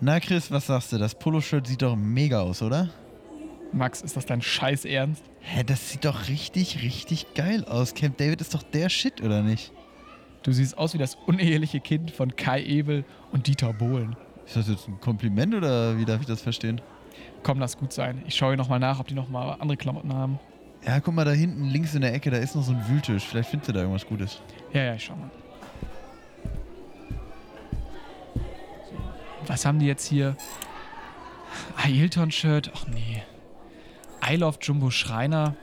Na Chris, was sagst du? Das Poloshirt sieht doch mega aus, oder? Max, ist das dein Scheiß Ernst? Hä, das sieht doch richtig, richtig geil aus. Camp David ist doch der Shit, oder nicht? Du siehst aus wie das uneheliche Kind von Kai Ebel und Dieter Bohlen. Ist das jetzt ein Kompliment oder wie darf ich das verstehen? Komm, lass gut sein. Ich schaue nochmal nach, ob die nochmal andere Klamotten haben. Ja, guck mal da hinten links in der Ecke, da ist noch so ein Wühltisch. Vielleicht findest du da irgendwas Gutes. Ja, ja, ich schau mal. Was haben die jetzt hier? Ailton-Shirt? Ach nee. I Love Jumbo Schreiner.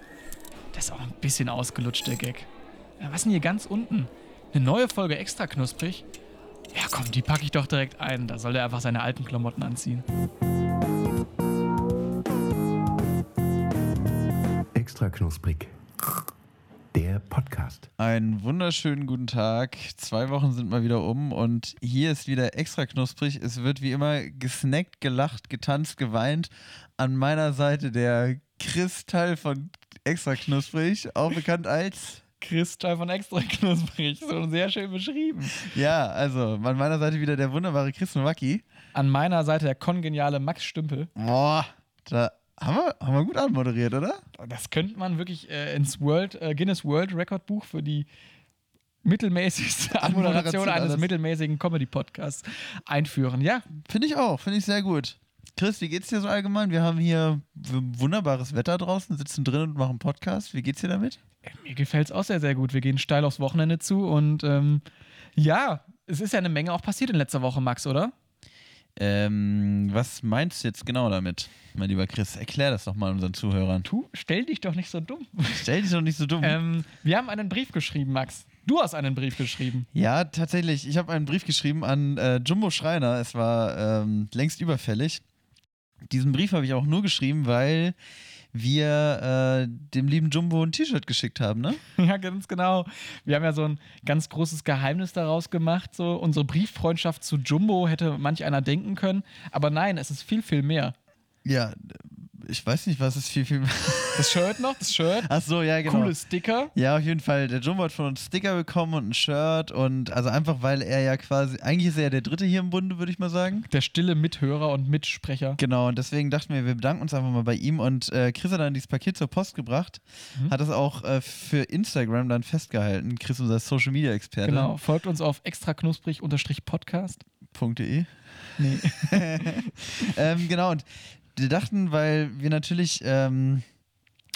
Das ist auch ein bisschen ausgelutscht, der Gag. Ja, was ist denn hier ganz unten? Eine neue Folge extra knusprig? Ja, komm, die packe ich doch direkt ein. Da soll er einfach seine alten Klamotten anziehen. Extra knusprig. Der Podcast. Einen wunderschönen guten Tag. Zwei Wochen sind mal wieder um und hier ist wieder extra knusprig. Es wird wie immer gesnackt, gelacht, getanzt, geweint. An meiner Seite der Kristall von extra knusprig, auch bekannt als Kristall von extra knusprig. So sehr schön beschrieben. Ja, also an meiner Seite wieder der wunderbare Chris Nowacki. An meiner Seite der kongeniale Max Stümpel. Boah, da haben wir, haben wir gut anmoderiert, oder? Das könnte man wirklich äh, ins World, äh, Guinness World Record Buch für die mittelmäßigste Anmoderation eines mittelmäßigen Comedy-Podcasts einführen. Ja. Finde ich auch, finde ich sehr gut. Chris, wie geht's dir so allgemein? Wir haben hier wunderbares Wetter draußen, sitzen drin und machen Podcast. Wie geht's dir damit? Mir gefällt es auch sehr, sehr gut. Wir gehen steil aufs Wochenende zu und ähm, ja, es ist ja eine Menge auch passiert in letzter Woche, Max, oder? Ähm, was meinst du jetzt genau damit, mein lieber Chris? Erklär das doch mal unseren Zuhörern. Du, stell dich doch nicht so dumm. Stell dich doch nicht so dumm. ähm, wir haben einen Brief geschrieben, Max. Du hast einen Brief geschrieben. Ja, tatsächlich. Ich habe einen Brief geschrieben an äh, Jumbo Schreiner. Es war ähm, längst überfällig. Diesen Brief habe ich auch nur geschrieben, weil wir äh, dem lieben Jumbo ein T-Shirt geschickt haben, ne? Ja, ganz genau. Wir haben ja so ein ganz großes Geheimnis daraus gemacht. So unsere Brieffreundschaft zu Jumbo hätte manch einer denken können, aber nein, es ist viel, viel mehr. Ja, ich weiß nicht, was ist viel, viel. Das Shirt noch, das Shirt. Ach so, ja, genau. Coole Sticker. Ja, auf jeden Fall. Der Jumbo hat von uns Sticker bekommen und ein Shirt und also einfach, weil er ja quasi, eigentlich ist er ja der Dritte hier im Bunde, würde ich mal sagen. Der stille Mithörer und Mitsprecher. Genau, und deswegen dachten wir, wir bedanken uns einfach mal bei ihm und äh, Chris hat dann dieses Paket zur Post gebracht, mhm. hat das auch äh, für Instagram dann festgehalten. Chris, unser Social Media Experte. Genau, folgt uns auf extraknusprig-podcast.de. Nee. ähm, genau, und wir dachten, weil wir natürlich ähm,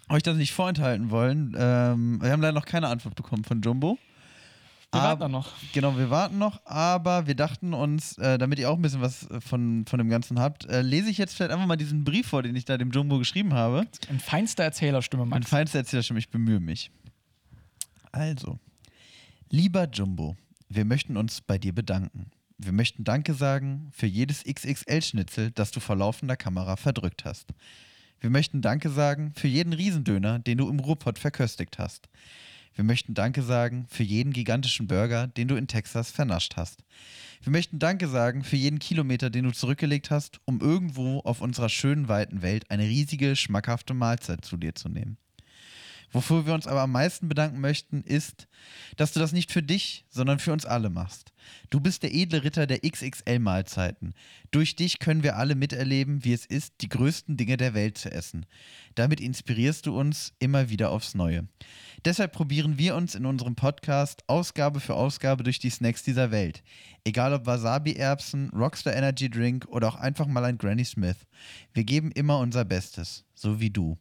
euch das nicht vorenthalten wollen, ähm, wir haben leider noch keine Antwort bekommen von Jumbo. Wir warten noch. Genau, wir warten noch, aber wir dachten uns, äh, damit ihr auch ein bisschen was von, von dem Ganzen habt, äh, lese ich jetzt vielleicht einfach mal diesen Brief vor, den ich da dem Jumbo geschrieben habe. In feinster Erzählerstimme, Max. In feinster Erzählerstimme, ich bemühe mich. Also, lieber Jumbo, wir möchten uns bei dir bedanken. Wir möchten Danke sagen für jedes XXL-Schnitzel, das du vor laufender Kamera verdrückt hast. Wir möchten Danke sagen für jeden Riesendöner, den du im Ruhrpott verköstigt hast. Wir möchten Danke sagen für jeden gigantischen Burger, den du in Texas vernascht hast. Wir möchten Danke sagen für jeden Kilometer, den du zurückgelegt hast, um irgendwo auf unserer schönen weiten Welt eine riesige, schmackhafte Mahlzeit zu dir zu nehmen. Wofür wir uns aber am meisten bedanken möchten, ist, dass du das nicht für dich, sondern für uns alle machst. Du bist der edle Ritter der XXL-Mahlzeiten. Durch dich können wir alle miterleben, wie es ist, die größten Dinge der Welt zu essen. Damit inspirierst du uns immer wieder aufs Neue. Deshalb probieren wir uns in unserem Podcast Ausgabe für Ausgabe durch die Snacks dieser Welt. Egal ob Wasabi-Erbsen, Rockstar Energy Drink oder auch einfach mal ein Granny Smith. Wir geben immer unser Bestes, so wie du.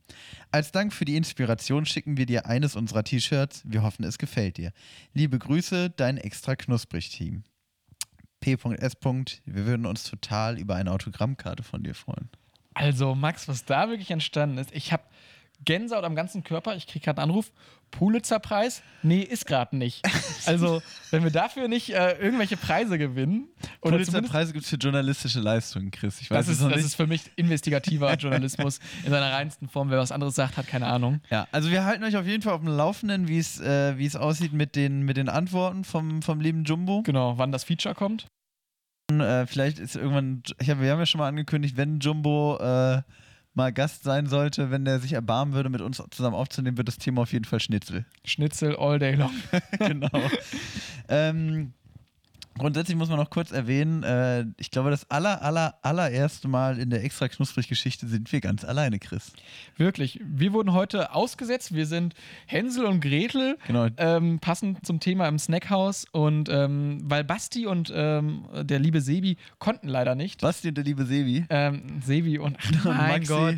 Als Dank für die Inspiration schicken wir dir eines unserer T-Shirts. Wir hoffen, es gefällt dir. Liebe Grüße, dein extra knusprig Team. P.S. Wir würden uns total über eine Autogrammkarte von dir freuen. Also, Max, was da wirklich entstanden ist, ich habe Gänsehaut am ganzen Körper. Ich kriege gerade einen Anruf. Pulitzerpreis? Nee, ist gerade nicht. Also, wenn wir dafür nicht äh, irgendwelche Preise gewinnen. Pulitzerpreise gibt es für journalistische Leistungen, Chris. Ich weiß das, ist, das ist für mich investigativer Journalismus in seiner reinsten Form. Wer was anderes sagt, hat keine Ahnung. Ja, also wir halten euch auf jeden Fall auf dem Laufenden, wie es äh, aussieht mit den, mit den Antworten vom, vom lieben Jumbo. Genau, wann das Feature kommt. Äh, vielleicht ist irgendwann, ich hab, wir haben ja schon mal angekündigt, wenn Jumbo äh, mal Gast sein sollte, wenn der sich erbarmen würde, mit uns zusammen aufzunehmen, wird das Thema auf jeden Fall Schnitzel. Schnitzel all day long. genau. ähm, Grundsätzlich muss man noch kurz erwähnen, äh, ich glaube, das aller, aller, allererste Mal in der extra knusprig Geschichte sind wir ganz alleine, Chris. Wirklich. Wir wurden heute ausgesetzt. Wir sind Hänsel und Gretel, Genau. ähm, passend zum Thema im Snackhaus. Und ähm, weil Basti und ähm, der liebe Sebi konnten leider nicht. Basti und der liebe Sebi. Ähm, Sebi und, ach, mein Maxi. Gott,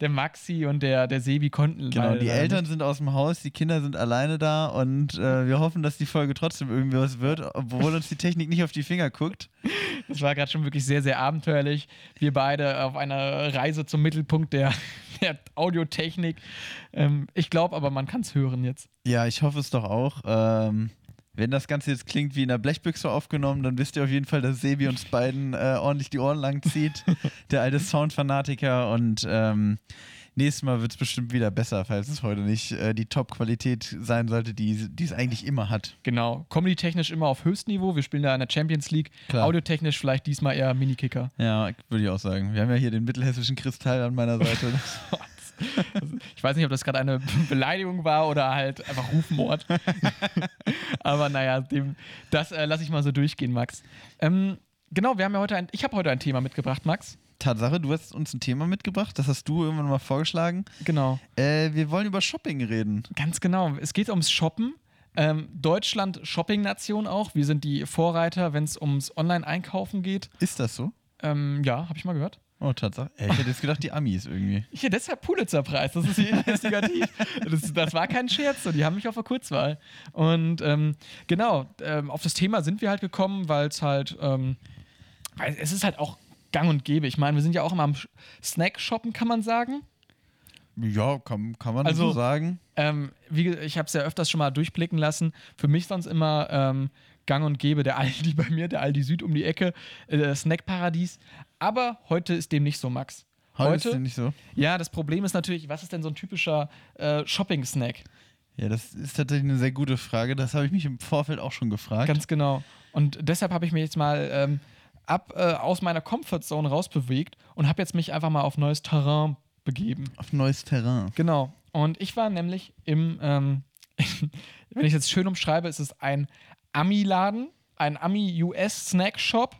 der Maxi und der, der Sebi konnten Genau, die Eltern sind aus dem Haus, die Kinder sind alleine da und äh, wir hoffen, dass die Folge trotzdem irgendwie was wird, obwohl uns die Technik nicht auf die Finger guckt. Das war gerade schon wirklich sehr, sehr abenteuerlich. Wir beide auf einer Reise zum Mittelpunkt der, der Audiotechnik. Ähm, ich glaube aber, man kann es hören jetzt. Ja, ich hoffe es doch auch. Ähm, wenn das Ganze jetzt klingt wie in einer Blechbüchse aufgenommen, dann wisst ihr auf jeden Fall, dass Sebi uns beiden äh, ordentlich die Ohren lang zieht. der alte Soundfanatiker und ähm, nächstes Mal wird es bestimmt wieder besser, falls es heute nicht äh, die Top-Qualität sein sollte, die, die es eigentlich immer hat. Genau. Comedy-technisch immer auf Höchstniveau. Wir spielen da in der Champions League. Klar. Audiotechnisch vielleicht diesmal eher Mini-Kicker. Ja, würde ich auch sagen. Wir haben ja hier den mittelhessischen Kristall an meiner Seite. Ich weiß nicht, ob das gerade eine Beleidigung war oder halt einfach Rufmord. Aber naja, dem, das äh, lasse ich mal so durchgehen, Max. Ähm, genau, wir haben ja heute ein, ich habe heute ein Thema mitgebracht, Max. Tatsache, du hast uns ein Thema mitgebracht, das hast du irgendwann mal vorgeschlagen. Genau. Äh, wir wollen über Shopping reden. Ganz genau. Es geht ums Shoppen. Ähm, Deutschland Shopping-Nation auch. Wir sind die Vorreiter, wenn es ums Online-Einkaufen geht. Ist das so? Ähm, ja, habe ich mal gehört. Oh, Tatsache. Ich hätte jetzt gedacht, die Amis irgendwie. Hier, deshalb Pulitzer-Preis. Das ist investigativ. Das, das war kein Scherz. So. Die haben mich auf der Kurzwahl. Und ähm, genau, ähm, auf das Thema sind wir halt gekommen, weil es halt, ähm, weil es ist halt auch gang und gäbe. Ich meine, wir sind ja auch immer am Snack-Shoppen, kann man sagen. Ja, kann, kann man Also- so sagen. Ähm, wie, ich habe es ja öfters schon mal durchblicken lassen. Für mich sonst immer ähm, gang und gäbe der Aldi bei mir, der Aldi Süd um die Ecke, äh, Snackparadies. Aber heute ist dem nicht so, Max. Heute, ist nicht so. Ja, das Problem ist natürlich, was ist denn so ein typischer äh, Shopping-Snack? Ja, das ist tatsächlich eine sehr gute Frage. Das habe ich mich im Vorfeld auch schon gefragt. Ganz genau. Und deshalb habe ich mich jetzt mal ähm, ab äh, aus meiner Comfortzone rausbewegt und habe jetzt mich einfach mal auf neues Terrain begeben. Auf neues Terrain. Genau. Und ich war nämlich im, ähm, wenn ich jetzt schön umschreibe, ist es ein Ami-Laden, ein Ami-US-Snack-Shop.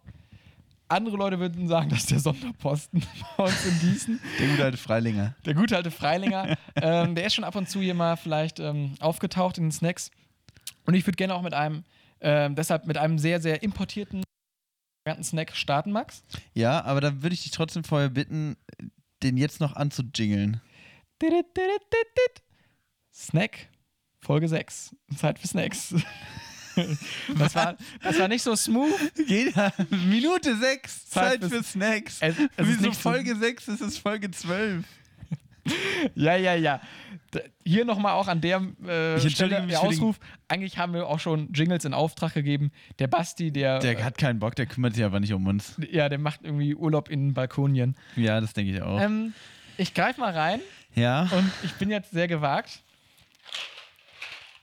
Andere Leute würden sagen, das ist der Sonderposten bei uns in Gießen. Der gute alte Freilinger. Der gute alte Freilinger. ähm, der ist schon ab und zu hier mal vielleicht ähm, aufgetaucht in den Snacks. Und ich würde gerne auch mit einem, ähm, deshalb mit einem sehr, sehr importierten Snack starten, Max. Ja, aber da würde ich dich trotzdem vorher bitten, den jetzt noch anzujingeln. Snack, Folge 6. Zeit für Snacks. Das war, das war nicht so smooth. Jeder Minute 6, Zeit Zeit für Snacks. Es- es ist Wieso so- Folge 6? Es ist Folge 12. Ja, ja, ja. Hier nochmal auch an der äh, Ich Stelle mich der Ausruf. Eigentlich haben wir auch schon Jingles in Auftrag gegeben. Der Basti, der, Der hat keinen Bock, der kümmert sich aber nicht um uns. ja, der macht irgendwie Urlaub in Balkonien. Ja, das denke ich auch. Ähm, ich greife mal rein ja. und ich bin jetzt sehr gewagt.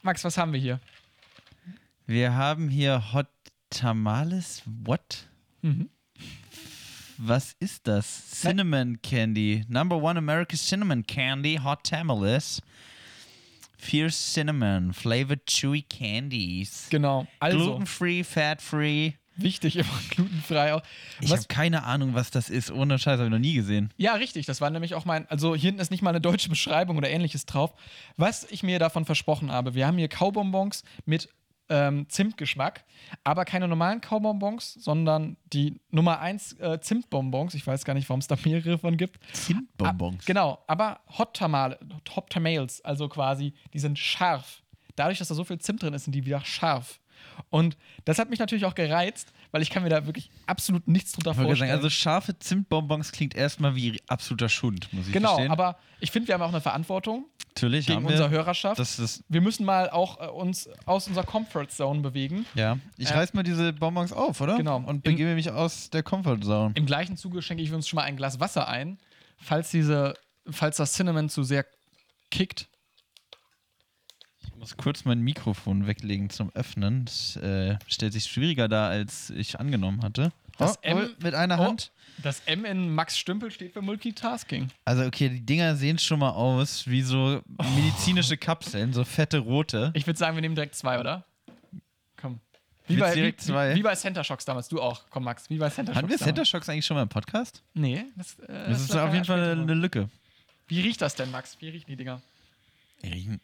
Max, was haben wir hier? Wir haben hier Hot Tamales. What? Mhm. Was ist das? Cinnamon Candy. Number one American Cinnamon Candy. Hot Tamales. Fierce Cinnamon. Flavored Chewy Candies. Genau. Also, Gluten-free, fat-free. wichtig, immer glutenfrei auch. Ich Was habe keine Ahnung, was das ist. Ohne Scheiß habe ich noch nie gesehen. Ja, richtig. Das war nämlich auch mein. Also hier hinten ist nicht mal eine deutsche Beschreibung oder ähnliches drauf. Was ich mir davon versprochen habe. Wir haben hier Kaubonbons mit ähm, Zimtgeschmack, aber keine normalen Kaubonbons, sondern die Nummer 1 äh, Zimtbonbons. Ich weiß gar nicht, warum es da mehrere von gibt. Zimtbonbons. Ah, genau, aber Hot, Tamale, Hot Tamales, also quasi, die sind scharf. Dadurch, dass da so viel Zimt drin ist, sind die wieder scharf. Und das hat mich natürlich auch gereizt, weil ich kann mir da wirklich absolut nichts drunter vorstellen. sagen, also scharfe Zimtbonbons klingt erstmal wie absoluter Schund, muss ich genau, verstehen. aber ich finde, wir haben auch eine Verantwortung Natürlich gegen unsere Hörerschaft. Das ist, wir müssen mal auch äh, uns aus unserer Comfort Zone bewegen. ja. Ich Äh, reiß mal diese Bonbons auf, oder? Genau. Und begebe mich aus der Comfortzone. Im gleichen Zuge schenke ich uns schon mal ein Glas Wasser ein, falls diese, falls das Cinnamon zu sehr kickt. Ich muss kurz mein Mikrofon weglegen zum Öffnen. Das äh, stellt sich schwieriger dar, als ich angenommen hatte. Das oh, M- oh, mit einer Oh, Hand. das M in Max Stümpel steht für Multitasking. Also, okay, die Dinger sehen schon mal aus wie so medizinische Kapseln, so fette rote. Ich würde sagen, wir nehmen direkt zwei, oder? Komm. Wie bei, direkt wie, zwei? wie bei Center Shocks damals. Du auch. Komm, Max. Wie bei Center Hatten wir Shocks Center. Shocks eigentlich schon mal im Podcast? Nee. Das, äh, Das ist lag auf jeden Fall drin. eine Lücke. Wie riecht das denn, Max? Wie riechen die Dinger? Die riechen,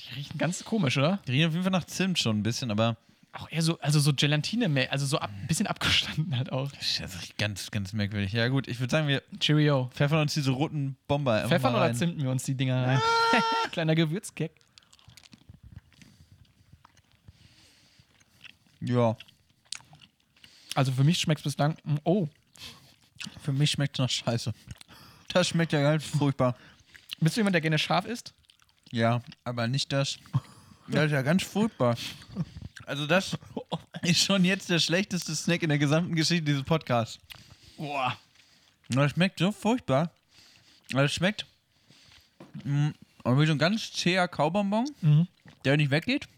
Die riechen ganz komisch, oder? die riechen auf jeden Fall nach Zimt schon ein bisschen, aber Auch eher so, also so Gelatine, mehr, also so ein bisschen abgestanden halt auch. das ist ganz, ganz merkwürdig. Ja gut, ich würde sagen, wir Cheerio. pfeffern uns diese roten Bomber Pfeffern oder zimten wir uns die Dinger rein? Kleiner Gewürzgag. Ja. Also für mich schmeckt es bislang. mm, Oh, Für mich schmeckt es nach Scheiße. Das schmeckt ja ganz furchtbar. bist du jemand, der gerne scharf isst? Ja, aber nicht das. Das ist ja ganz furchtbar. Also das ist schon jetzt der schlechteste Snack in der gesamten Geschichte dieses Podcasts. Boah. Das schmeckt so furchtbar. Das schmeckt mh, wie so ein ganz zäher Kaubonbon, Mhm. der nicht weggeht.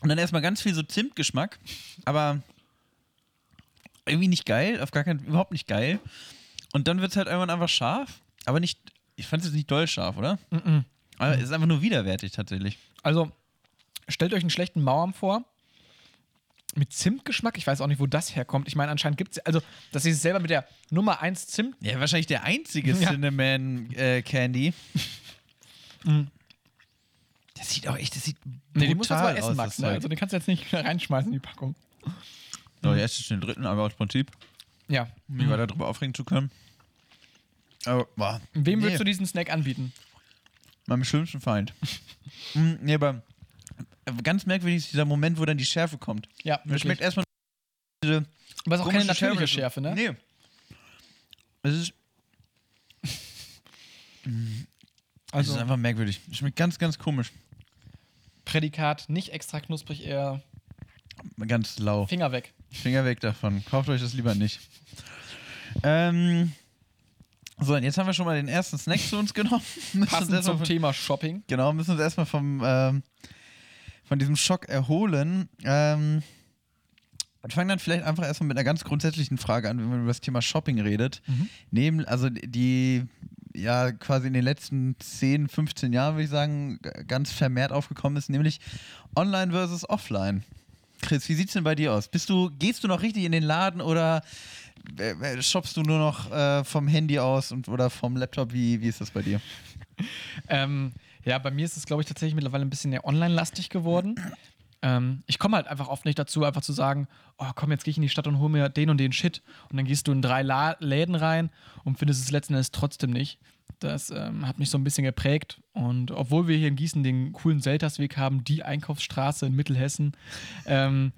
Und dann erstmal ganz viel so Zimtgeschmack, aber irgendwie nicht geil, auf gar keinen überhaupt nicht geil. Und dann wird es halt irgendwann einfach scharf, aber nicht, ich fand es jetzt nicht doll scharf, oder? Mhm. Aber es ist einfach nur widerwärtig tatsächlich. Also, stellt euch einen schlechten Mauern vor. Mit Zimtgeschmack. Ich weiß auch nicht, wo das herkommt. Ich meine, anscheinend gibt es. Also, dass sie es selber mit der Nummer 1 Zimt. Ja, wahrscheinlich der einzige Ja. Cinnamon äh, Candy. Mhm. Das sieht auch echt, das sieht Nee, die musst du jetzt mal essen, aus, Max. Ne? Also, den kannst du jetzt nicht reinschmeißen in die Packung. So, jetzt ist den dritten, aber aus Prinzip, Ja. um mich weiter darüber aufregen zu können. Aber, boah. Wem nee, würdest du diesen Snack anbieten? Meinem schlimmsten Feind. mm, nee, aber ganz merkwürdig ist dieser Moment, wo dann die Schärfe kommt. Ja, Das schmeckt erstmal diese Aber es ist auch keine natürliche Schärfe. Schärfe, ne? Nee. Es ist, Also, es ist einfach merkwürdig. Es schmeckt ganz, ganz komisch. Prädikat nicht extra knusprig, eher Ganz lau. Finger weg. Finger weg davon. Kauft euch das lieber nicht. Ähm, so, und jetzt haben wir schon mal den ersten Snack zu uns genommen. Passend zum von, Thema Shopping. genau, müssen uns erstmal vom, ähm, von diesem Schock erholen. Ähm, und fangen dann vielleicht einfach erstmal mit einer ganz grundsätzlichen Frage an, wenn man über das Thema Shopping redet. Mhm. Neben, also die ja quasi in den letzten 10, 15 Jahren, würde ich sagen, ganz vermehrt aufgekommen ist, nämlich online versus offline. Chris, wie sieht's denn bei dir aus? Bist du, gehst du noch richtig in den Laden oder shoppst du nur noch äh, vom Handy aus und, oder vom Laptop? Wie, wie ist das bei dir? Ähm, ja, bei mir ist es, glaube ich, tatsächlich mittlerweile ein bisschen mehr online-lastig geworden. Ähm, ich komme halt einfach oft nicht dazu, einfach zu sagen, oh komm, jetzt gehe ich in die Stadt und hole mir den und den Shit. Und dann gehst du in drei La Läden rein und findest es letzten Endes trotzdem nicht. Das ähm, hat mich so ein bisschen geprägt. Und obwohl wir hier in Gießen den coolen Seltersweg haben, die Einkaufsstraße in Mittelhessen, ähm,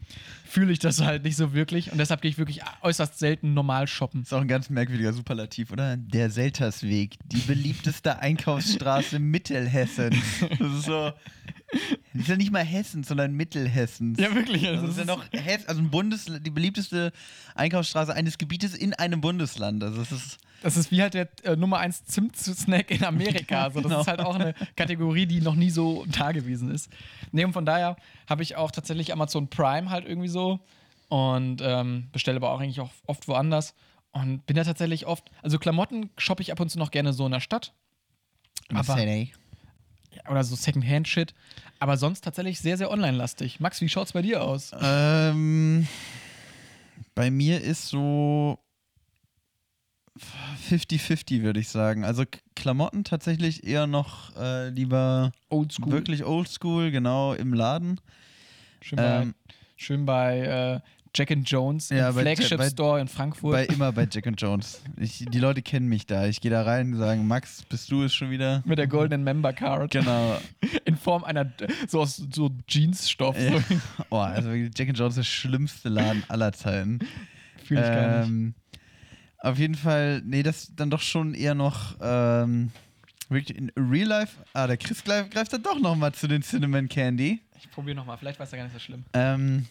fühle ich das halt nicht so wirklich. Und deshalb gehe ich wirklich äußerst selten normal shoppen. Ist auch ein ganz merkwürdiger Superlativ, oder? Der Seltersweg, die beliebteste Einkaufsstraße Mittelhessens. Das ist so. Das ist ja nicht mal Hessen, sondern Mittelhessens. Ja, wirklich. Das Also ist ja noch Hess, also ein Bundes, die beliebteste Einkaufsstraße eines Gebietes in einem Bundesland. Also das ist Das ist wie halt der äh, Nummer 1 Zimt-Snack in Amerika. Also das Genau. ist halt auch eine Kategorie, die noch nie so da gewesen ist. Nee, und von daher habe ich auch tatsächlich Amazon Prime halt irgendwie so und ähm, bestelle aber auch eigentlich auch oft woanders und bin da tatsächlich oft, also Klamotten shoppe ich ab und zu noch gerne so in der Stadt Aber-. Oder so Secondhand-Shit, aber sonst tatsächlich sehr, sehr online-lastig. Max, wie schaut's bei dir aus? Ähm, bei mir ist so 50-50, würde ich sagen. Also Klamotten tatsächlich eher noch äh, lieber Oldschool. wirklich oldschool, genau, im Laden. Schön bei, Ähm, schön bei äh, Jack and Jones, Ja, Flagship bei- Store in Frankfurt. Bei, immer bei Jack and Jones. Ich, die Leute kennen mich da. Ich gehe da rein und sagen, Max, bist du es schon wieder? mit der goldenen Member Card. Genau. In Form einer, so aus so Jeansstoff. Ja. So. Oh, also Jack and Jones ist der schlimmste Laden aller Zeiten. Fühl ich gar nicht. Ähm, auf jeden Fall, nee, das dann doch schon eher noch ähm, wirklich in Real Life. Ah, der Chris greift, greift dann doch nochmal zu den Cinnamon Candy. Ich probiere nochmal, vielleicht war es ja gar nicht so schlimm. Ähm,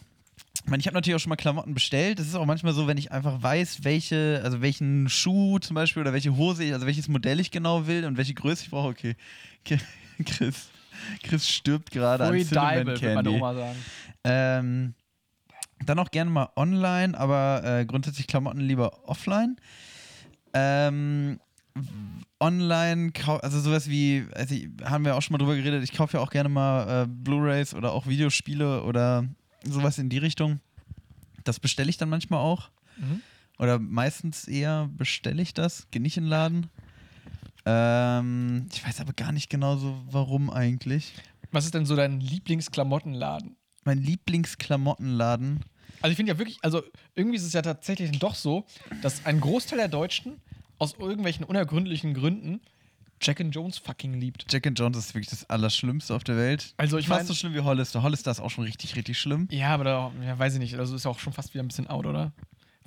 ich meine, ich habe natürlich auch schon mal Klamotten bestellt. Das ist auch manchmal so, wenn ich einfach weiß, welche, also welchen Schuh zum Beispiel oder welche Hose, ich, also welches Modell ich genau will und welche Größe ich brauche. Okay, Chris, Chris stirbt gerade an Cinnamon Deibel, würde meine Candy. Oma sagen. Ähm, dann auch gerne mal online, aber äh, grundsätzlich Klamotten lieber offline. Ähm, online, also sowas wie, also haben wir auch schon mal drüber geredet, ich kaufe ja auch gerne mal äh, Blu-Rays oder auch Videospiele oder sowas in die Richtung. Das bestelle ich dann manchmal auch. Mhm. Oder meistens eher bestelle ich das, gehe nicht in den Laden. Ähm, ich weiß aber gar nicht genau so, warum eigentlich. Was ist denn so dein Lieblingsklamottenladen? Mein Lieblingsklamottenladen. Also ich finde ja wirklich, also irgendwie ist es ja tatsächlich doch so, dass ein Großteil der Deutschen aus irgendwelchen unergründlichen Gründen Jack and Jones fucking liebt. Jack and Jones ist wirklich das Allerschlimmste auf der Welt. Also ich Fast mein- so schlimm wie Hollister. Hollister ist auch schon richtig, richtig schlimm. Ja, aber da, ja, weiß ich nicht, also ist auch schon fast wieder ein bisschen out, oder?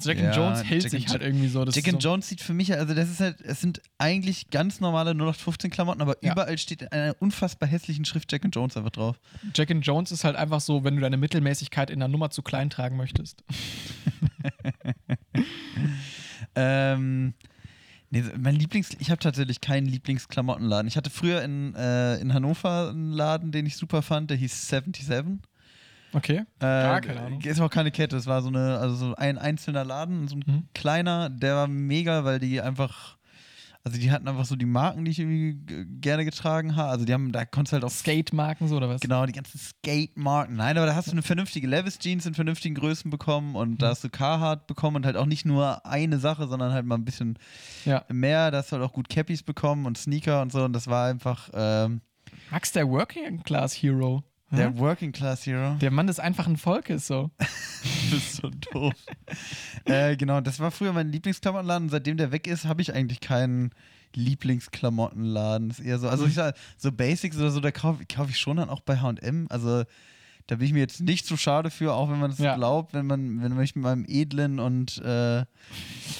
Jack Ja, and Jones hält Jack sich halt irgendwie so. Jack and so, Jones sieht für mich, also das ist halt, es sind eigentlich ganz normale 0815 Klamotten, aber Ja. überall steht in einer unfassbar hässlichen Schrift Jack and Jones einfach drauf. Jack and Jones ist halt einfach so, wenn du deine Mittelmäßigkeit in der Nummer zu klein tragen möchtest. Ähm, nee, mein Lieblings, ich habe tatsächlich keinen Lieblingsklamottenladen. Ich hatte früher in, äh, in Hannover einen Laden, den ich super fand, der hieß 77. Okay. Äh, Gar keine Ahnung. Ist auch keine Kette, es war so eine, also so ein einzelner Laden, so ein Mhm. kleiner, der war mega, weil die einfach, also die hatten einfach so die Marken, die ich irgendwie gerne getragen habe. Also die haben, da konntest du halt auch Skate-Marken so oder was? Genau, die ganzen Skate-Marken. Nein, aber da hast du eine vernünftige Levis-Jeans in vernünftigen Größen bekommen und Mhm. da hast du Carhartt bekommen und halt auch nicht nur eine Sache, sondern halt mal ein bisschen Ja. mehr. Da hast du halt auch gut Cappies bekommen und Sneaker und so und das war einfach ähm, Max, der Working Class Hero. Der Hm? Working Class Hero. Der Mann des einfachen Volkes, so. Du bist so doof. äh, genau, das war früher mein Lieblingsklamottenladen und seitdem der weg ist, habe ich eigentlich keinen Lieblingsklamottenladen. Ist eher so, also ich sag, so Basics oder so, da kaufe kauf ich schon dann auch bei H&M. Also da bin ich mir jetzt nicht zu schade für, auch wenn man es Ja. glaubt, wenn man, wenn man mich mit meinem edlen und äh,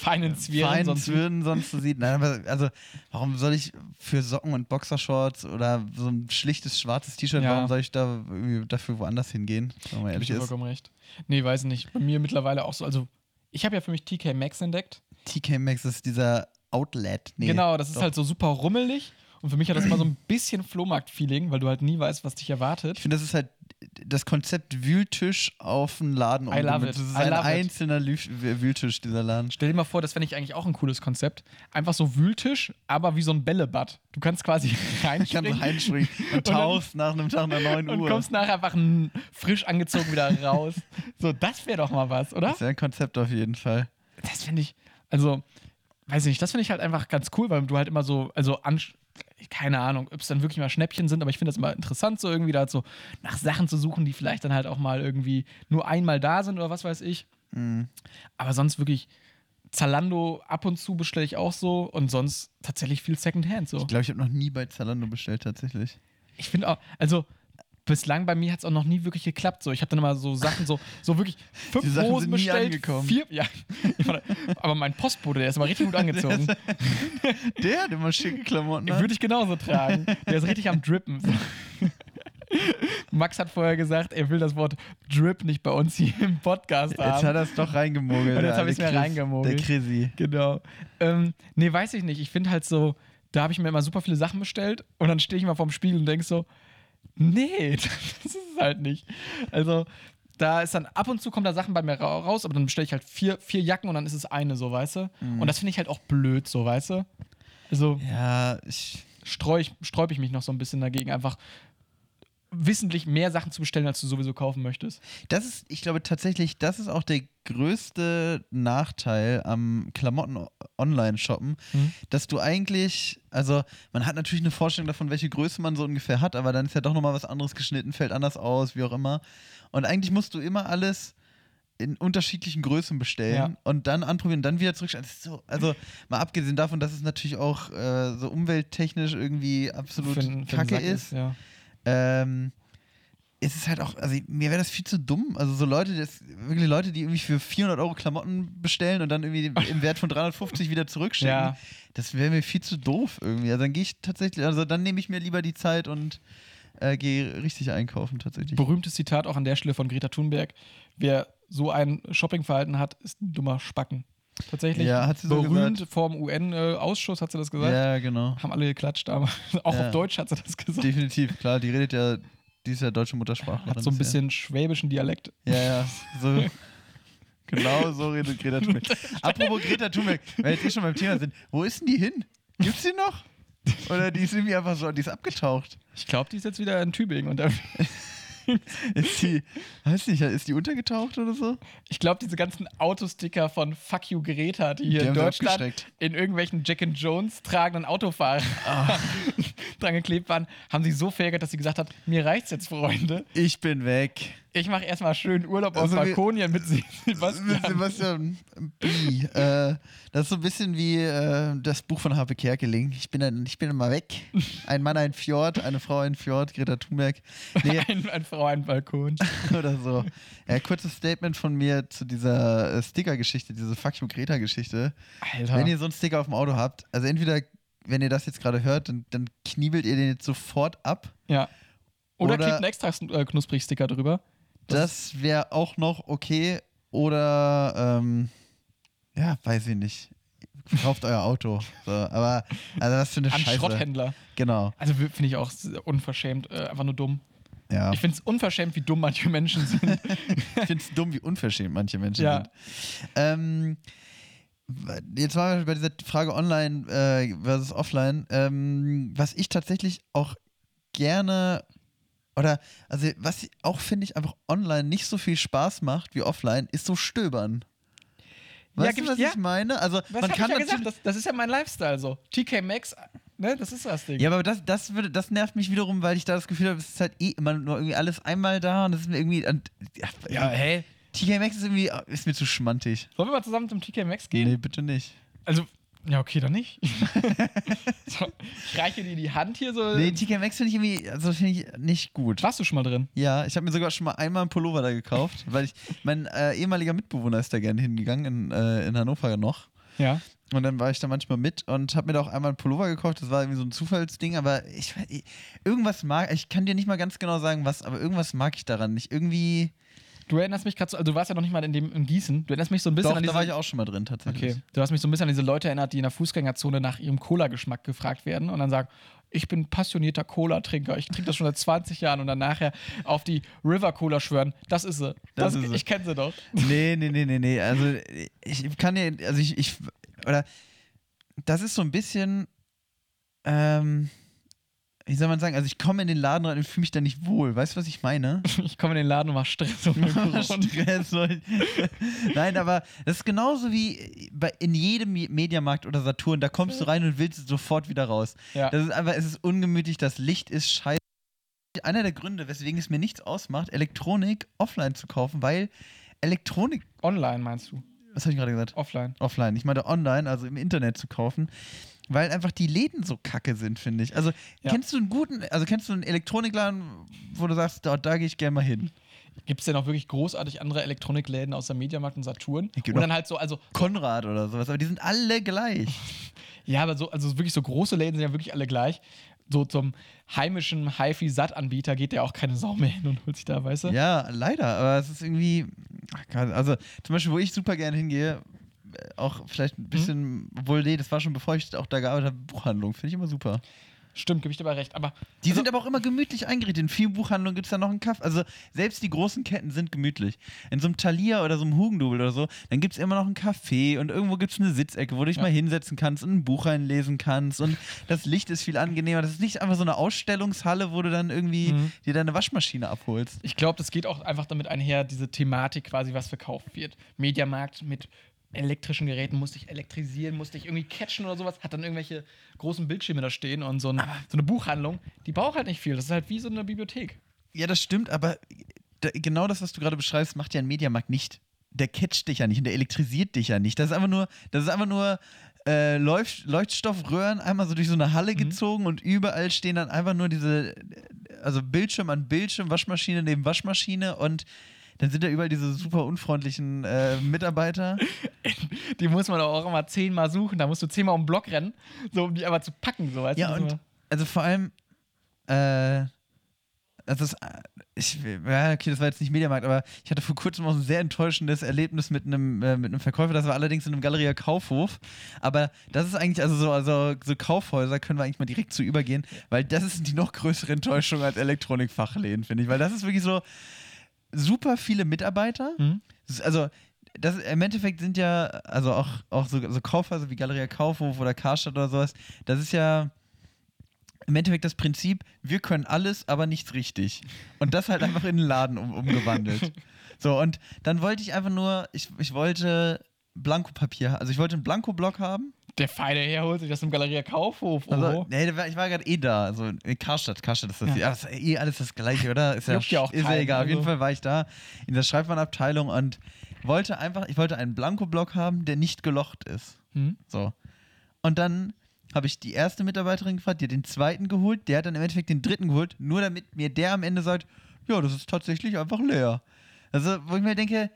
Feinen Zwirn. feinen sonst- Zwirn sonst so sieht. Nein, aber also warum soll ich für Socken und Boxershorts oder so ein schlichtes schwarzes T-Shirt, Ja. warum soll ich da irgendwie dafür woanders hingehen? Wenn man ich vollkommen recht. Nee, weiß nicht. Bei mir mittlerweile auch so. Also, ich habe ja für mich TK Maxx entdeckt. TK Maxx ist dieser Outlet. Nee, genau, das ist doch. halt so super rummelig. Und für mich hat das immer so ein bisschen Flohmarkt-Feeling, weil du halt nie weißt, was dich erwartet. Ich finde, das ist halt das Konzept Wühltisch auf einen Laden I love it. Das ist I ein it. einzelner Lü- Wühltisch, dieser Laden. Stell dir mal vor, das fände ich eigentlich auch ein cooles Konzept. Einfach so Wühltisch, aber wie so ein Bällebad. Du kannst quasi Ich kann reinspringen so reinspringen und Und dann- tauchst nach einem Tag nach 9 und Uhr. kommst nachher einfach frisch angezogen wieder raus. So, das wäre doch mal was, oder? das wäre ein Konzept auf jeden Fall. Das finde ich, also, weiß ich nicht, das finde ich halt einfach ganz cool, weil du halt immer so, also, keine Ahnung, ob es dann wirklich mal Schnäppchen sind, aber ich finde das immer interessant, so irgendwie da so nach Sachen zu suchen, die vielleicht dann halt auch mal irgendwie nur einmal da sind oder was weiß ich. Mhm. Aber sonst wirklich Zalando ab und zu bestelle ich auch so und sonst tatsächlich viel Secondhand so. Ich glaube, ich habe noch nie bei Zalando bestellt, tatsächlich. Ich finde auch, also bislang bei mir hat es auch noch nie wirklich geklappt. So, ich habe dann immer so Sachen, so, so wirklich fünf Hosen sind nie bestellt. angekommen. Vier, ja, Ich aber mein Postbote, der ist immer richtig gut angezogen. Der hat immer schicke Klamotten. an. Würde ich genauso tragen. Der ist richtig am Drippen. Max hat vorher gesagt, er will das Wort Drip nicht bei uns hier im Podcast Jetzt hat haben. er es doch reingemogelt. Und jetzt der hab ich's alte mir reingemogelt. Der Chrissy. Genau. Ähm, nee, weiß ich nicht. Ich finde halt so, da habe ich mir immer super viele Sachen bestellt und dann stehe ich mal vorm Spiegel und denke so, nee, das ist es halt nicht. Also, da ist dann ab und zu kommen da Sachen bei mir ra- raus, aber dann bestelle ich halt vier, vier Jacken und dann ist es eine, so, weißt du? Und das finde ich halt auch blöd, so, weißt du? Also, Ja, ich. streu ich, sträube ich mich noch so ein bisschen dagegen, einfach wissentlich mehr Sachen zu bestellen, als du sowieso kaufen möchtest. Das ist, ich glaube tatsächlich, das ist auch der größte Nachteil am Klamotten-Online-Shoppen, Mhm. dass du eigentlich, also man hat natürlich eine Vorstellung davon, welche Größe man so ungefähr hat, aber dann ist ja doch nochmal was anderes geschnitten, fällt anders aus, wie auch immer. Und eigentlich musst du immer alles in unterschiedlichen Größen bestellen Ja. und dann anprobieren und dann wieder zurückstellen. Das ist so, also mal abgesehen davon, dass es natürlich auch äh, so umwelttechnisch irgendwie absolut Für n- für kacke Sack ist ja. ähm, ist es halt auch, also mir wäre das viel zu dumm. Also so Leute, das, wirklich Leute, die irgendwie für 400 Euro Klamotten bestellen und dann irgendwie im Wert von 350 wieder zurückschicken, Ja. das wäre mir viel zu doof irgendwie. Also dann gehe ich tatsächlich, also dann nehme ich mir lieber die Zeit und äh, gehe richtig einkaufen tatsächlich. Berühmtes Zitat auch an der Stelle von Greta Thunberg. Wer so ein Shoppingverhalten hat, ist ein dummer Spacken. Tatsächlich. Ja, hat sie so berühmt gesagt. vom UN-Ausschuss hat sie das gesagt. Ja, genau. Haben alle geklatscht, aber auch Ja. auf Deutsch hat sie das gesagt. Definitiv, klar, die redet ja, die ist ja deutsche Muttersprachlerin. Hat so ein ist ja- bisschen schwäbischen Dialekt. Ja, ja, so. genau so redet Greta Thunberg. Apropos Greta Thunberg, weil wir jetzt eh schon beim Thema sind, wo ist denn die hin? Gibt's die noch? Oder die ist irgendwie einfach so, die ist abgetaucht. Ich glaube, die ist jetzt wieder in Tübingen und da ist die, weiß nicht, ist die untergetaucht oder so? Ich glaube, diese ganzen Autosticker von Fuck You Greta, die hier Die in Deutschland in irgendwelchen Jack and Jones tragenden Autofahrern Ah. dran geklebt waren, haben sie so verärgert, dass sie gesagt hat, mir reicht's jetzt, Freunde. Ich bin weg. Ich mache erstmal schön Urlaub Also auf wir- Balkonien mit Se- Mit Sebastian. Sebastian B. Äh, das ist so ein bisschen wie äh, das Buch von Harpe Kerkeling. Ich bin, ein, ich bin immer weg. Ein Mann, ein Fjord, eine Frau, ein Fjord, Greta Thunberg. Nee, Ein, ein Frau, ein Balkon. oder so. Ja, kurzes Statement von mir zu dieser äh, Sticker-Geschichte, diese Fuck you Greta-Geschichte. Alter. Wenn ihr so einen Sticker auf dem Auto habt, also entweder, wenn ihr das jetzt gerade hört, dann, dann kniebelt ihr den jetzt sofort ab. ja. Oder, Oder- klebt einen extra äh, Knusprig-Sticker drüber. Das wäre auch noch okay. Oder, ähm, ja, weiß ich nicht. Kauft euer Auto. So, aber, also was für eine An Scheiße. Schrotthändler. Genau, Also finde ich auch unverschämt, äh, einfach nur dumm. ja. Ich finde es unverschämt, wie dumm manche Menschen sind. Ich finde es dumm, wie unverschämt manche Menschen Ja. sind. Ähm, jetzt waren wir bei dieser Frage online äh, versus offline. Ähm, was ich tatsächlich auch gerne oder also was auch finde ich einfach online nicht so viel Spaß macht wie offline, ist so stöbern. Ja, Weißt gib du, was ja. ich meine? Also Was man kann ich ja gesagt, das, das ist ja mein Lifestyle so. TK Maxx, ne, das ist das Ding. Ja, aber das, das, würde, das nervt mich wiederum, weil ich da das Gefühl habe, es ist halt eh immer nur irgendwie alles einmal da und das ist mir irgendwie. Und, ja, Ja, hä? TK Maxx ist irgendwie ist mir zu schmantig. Wollen wir mal zusammen zum TK Maxx gehen? Nee, bitte nicht. Also, ja, okay, dann nicht. so, ich reiche dir die Hand hier so. Nee, TK Maxx finde ich irgendwie, also finde ich nicht gut. Warst du schon mal drin? Ja, ich habe mir sogar schon mal einmal einen Pullover da gekauft, weil ich, mein äh, ehemaliger Mitbewohner ist da gerne hingegangen, in, äh, in Hannover noch. Ja. Und dann war ich da manchmal mit und habe mir da auch einmal einen Pullover gekauft. Das war irgendwie so ein Zufallsding, aber ich, ich irgendwas mag, ich kann dir nicht mal ganz genau sagen, was, aber irgendwas mag ich daran nicht. Irgendwie, Du erinnerst mich gerade so, also du warst ja noch nicht mal in dem in Gießen. Du erinnerst mich so ein bisschen doch, an da diese. war ich auch schon mal drin tatsächlich. Okay. Du hast mich so ein bisschen an diese Leute erinnert, die in der Fußgängerzone nach ihrem Cola-Geschmack gefragt werden und dann sagen, ich bin passionierter Cola-Trinker, ich trinke das schon seit 20 Jahren und dann nachher auf die River Cola schwören. Das ist sie. Das Das ist sie. ich kenne sie doch. Nee, nee, nee, nee, nee. Also ich kann dir, also ich, ich, oder das ist so ein bisschen, ähm, wie soll man sagen, also ich komme in den Laden rein und fühle mich da nicht wohl. Weißt du, was ich meine? Ich komme in den Laden und mach Stress. Grund. Stress. Nein, aber das ist genauso wie bei, in jedem Me- Mediamarkt oder Saturn. Da kommst du rein und willst sofort wieder raus. Ja. Das ist einfach, es ist ungemütlich, das Licht ist scheiße. Einer der Gründe, weswegen es mir nichts ausmacht, Elektronik offline zu kaufen, weil Elektronik, Online meinst du? was habe ich gerade gesagt? Offline. offline, ich meine online, also im Internet zu kaufen, weil einfach die Läden so kacke sind, finde ich. Also Ja. kennst du einen guten, also kennst du einen Elektronikladen, wo du sagst, da, da gehe ich gerne mal hin? Gibt es denn auch wirklich großartig andere Elektronikläden außer Mediamarkt und Saturn? Und dann halt so, also, Konrad oder sowas, aber die sind alle gleich. ja, aber so, also wirklich so große Läden sind ja wirklich alle gleich. So zum heimischen HiFi-Sat-Anbieter geht ja auch keine Sau mehr hin und holt sich da, weißt du? Ja, leider, aber es ist irgendwie, also zum Beispiel, wo ich super gerne hingehe, auch vielleicht ein bisschen, obwohl, nee, das war schon bevor ich auch da gearbeitet habe, Buchhandlung, finde ich immer super. Stimmt, gebe ich dir aber recht. Aber Die also, sind aber auch immer gemütlich eingerichtet. In vielen Buchhandlungen gibt es da noch einen Kaffee. Also selbst die großen Ketten sind gemütlich. In so einem Thalia oder so einem Hugendubel oder so, dann gibt es immer noch einen Café und irgendwo gibt es eine Sitzecke, wo du dich Ja. mal hinsetzen kannst und ein Buch reinlesen kannst und das Licht ist viel angenehmer. Das ist nicht einfach so eine Ausstellungshalle, wo du dann irgendwie Mhm. dir deine Waschmaschine abholst. ich glaube, das geht auch einfach damit einher, diese Thematik quasi, was verkauft wird. Mediamarkt mit elektrischen Geräten musste ich elektrisieren, musste ich irgendwie catchen oder sowas, hat dann irgendwelche großen Bildschirme da stehen und so, ein, so eine Buchhandlung, die braucht halt nicht viel. Das ist halt wie so eine Bibliothek. Ja, das stimmt, aber da, genau das, was du gerade beschreibst, macht ja ein Mediamarkt nicht. Der catcht dich ja nicht und der elektrisiert dich ja nicht. Das ist einfach nur, das ist einfach nur äh, Leucht, Leuchtstoffröhren einmal so durch so eine Halle gezogen und überall stehen dann einfach nur diese, äh, also Bildschirm an Bildschirm, Waschmaschine neben Waschmaschine und dann sind da überall diese super unfreundlichen äh, Mitarbeiter. Die muss man auch immer zehnmal suchen, da musst du zehnmal um den Block rennen, so um die aber zu packen, so weißt Ja, du. und also vor allem, äh, also das, ich, ja, okay, das war jetzt nicht Mediamarkt, aber ich hatte vor kurzem auch ein sehr enttäuschendes Erlebnis mit einem, äh, mit einem Verkäufer. Das war allerdings in einem Galeria Kaufhof. Aber das ist eigentlich, also so, also so Kaufhäuser können wir eigentlich mal direkt zu übergehen, weil das ist die noch größere Enttäuschung als Elektronikfachläden, finde ich. Weil das ist wirklich so super viele Mitarbeiter. Mhm. Also, das, im Endeffekt sind ja, also auch, auch so, so Kaufhäuser wie Galeria Kaufhof oder Karstadt oder sowas, das ist ja im Endeffekt das Prinzip, wir können alles, aber nichts richtig. Und das halt einfach in den Laden um, umgewandelt. So, und dann wollte ich einfach nur, ich, ich wollte Blankopapier, also ich wollte einen Blankoblock haben. Der feine Herr holt sich das im Galeria Kaufhof. Also, Oh. nee, der war- ich war gerade eh da, also in Karstadt, Karstadt ist das, Ja. das ist eh alles das gleiche, oder? Ist ja, ja auch ist ja keinen, egal. Auf jeden also. Fall war ich da in der Schreibwarenabteilung und wollte einfach, ich wollte einen Blankoblock haben, der nicht gelocht ist. Hm? So. Und dann habe ich die erste Mitarbeiterin gefragt, die hat den zweiten geholt, der hat dann im Endeffekt den dritten geholt, nur damit mir der am Ende sagt, ja, das ist tatsächlich einfach leer. Also, wo ich mir denke,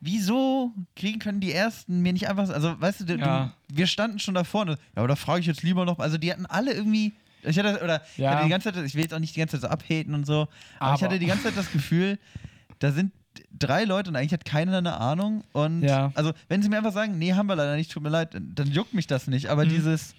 wieso kriegen können die ersten mir nicht einfach, also weißt du, du Ja. wir standen schon da vorne, ja, aber da frage ich jetzt lieber noch, also die hatten alle irgendwie, ich hatte, oder ich Ja. hatte die ganze Zeit, ich will jetzt auch nicht die ganze Zeit so abhaten und so, aber, ich Aber- hatte die ganze Zeit das Gefühl, da sind drei Leute und eigentlich hat keiner eine Ahnung und Ja. also wenn sie mir einfach sagen, nee, haben wir leider nicht, tut mir leid, dann, dann juckt mich das nicht, aber Mhm. dieses,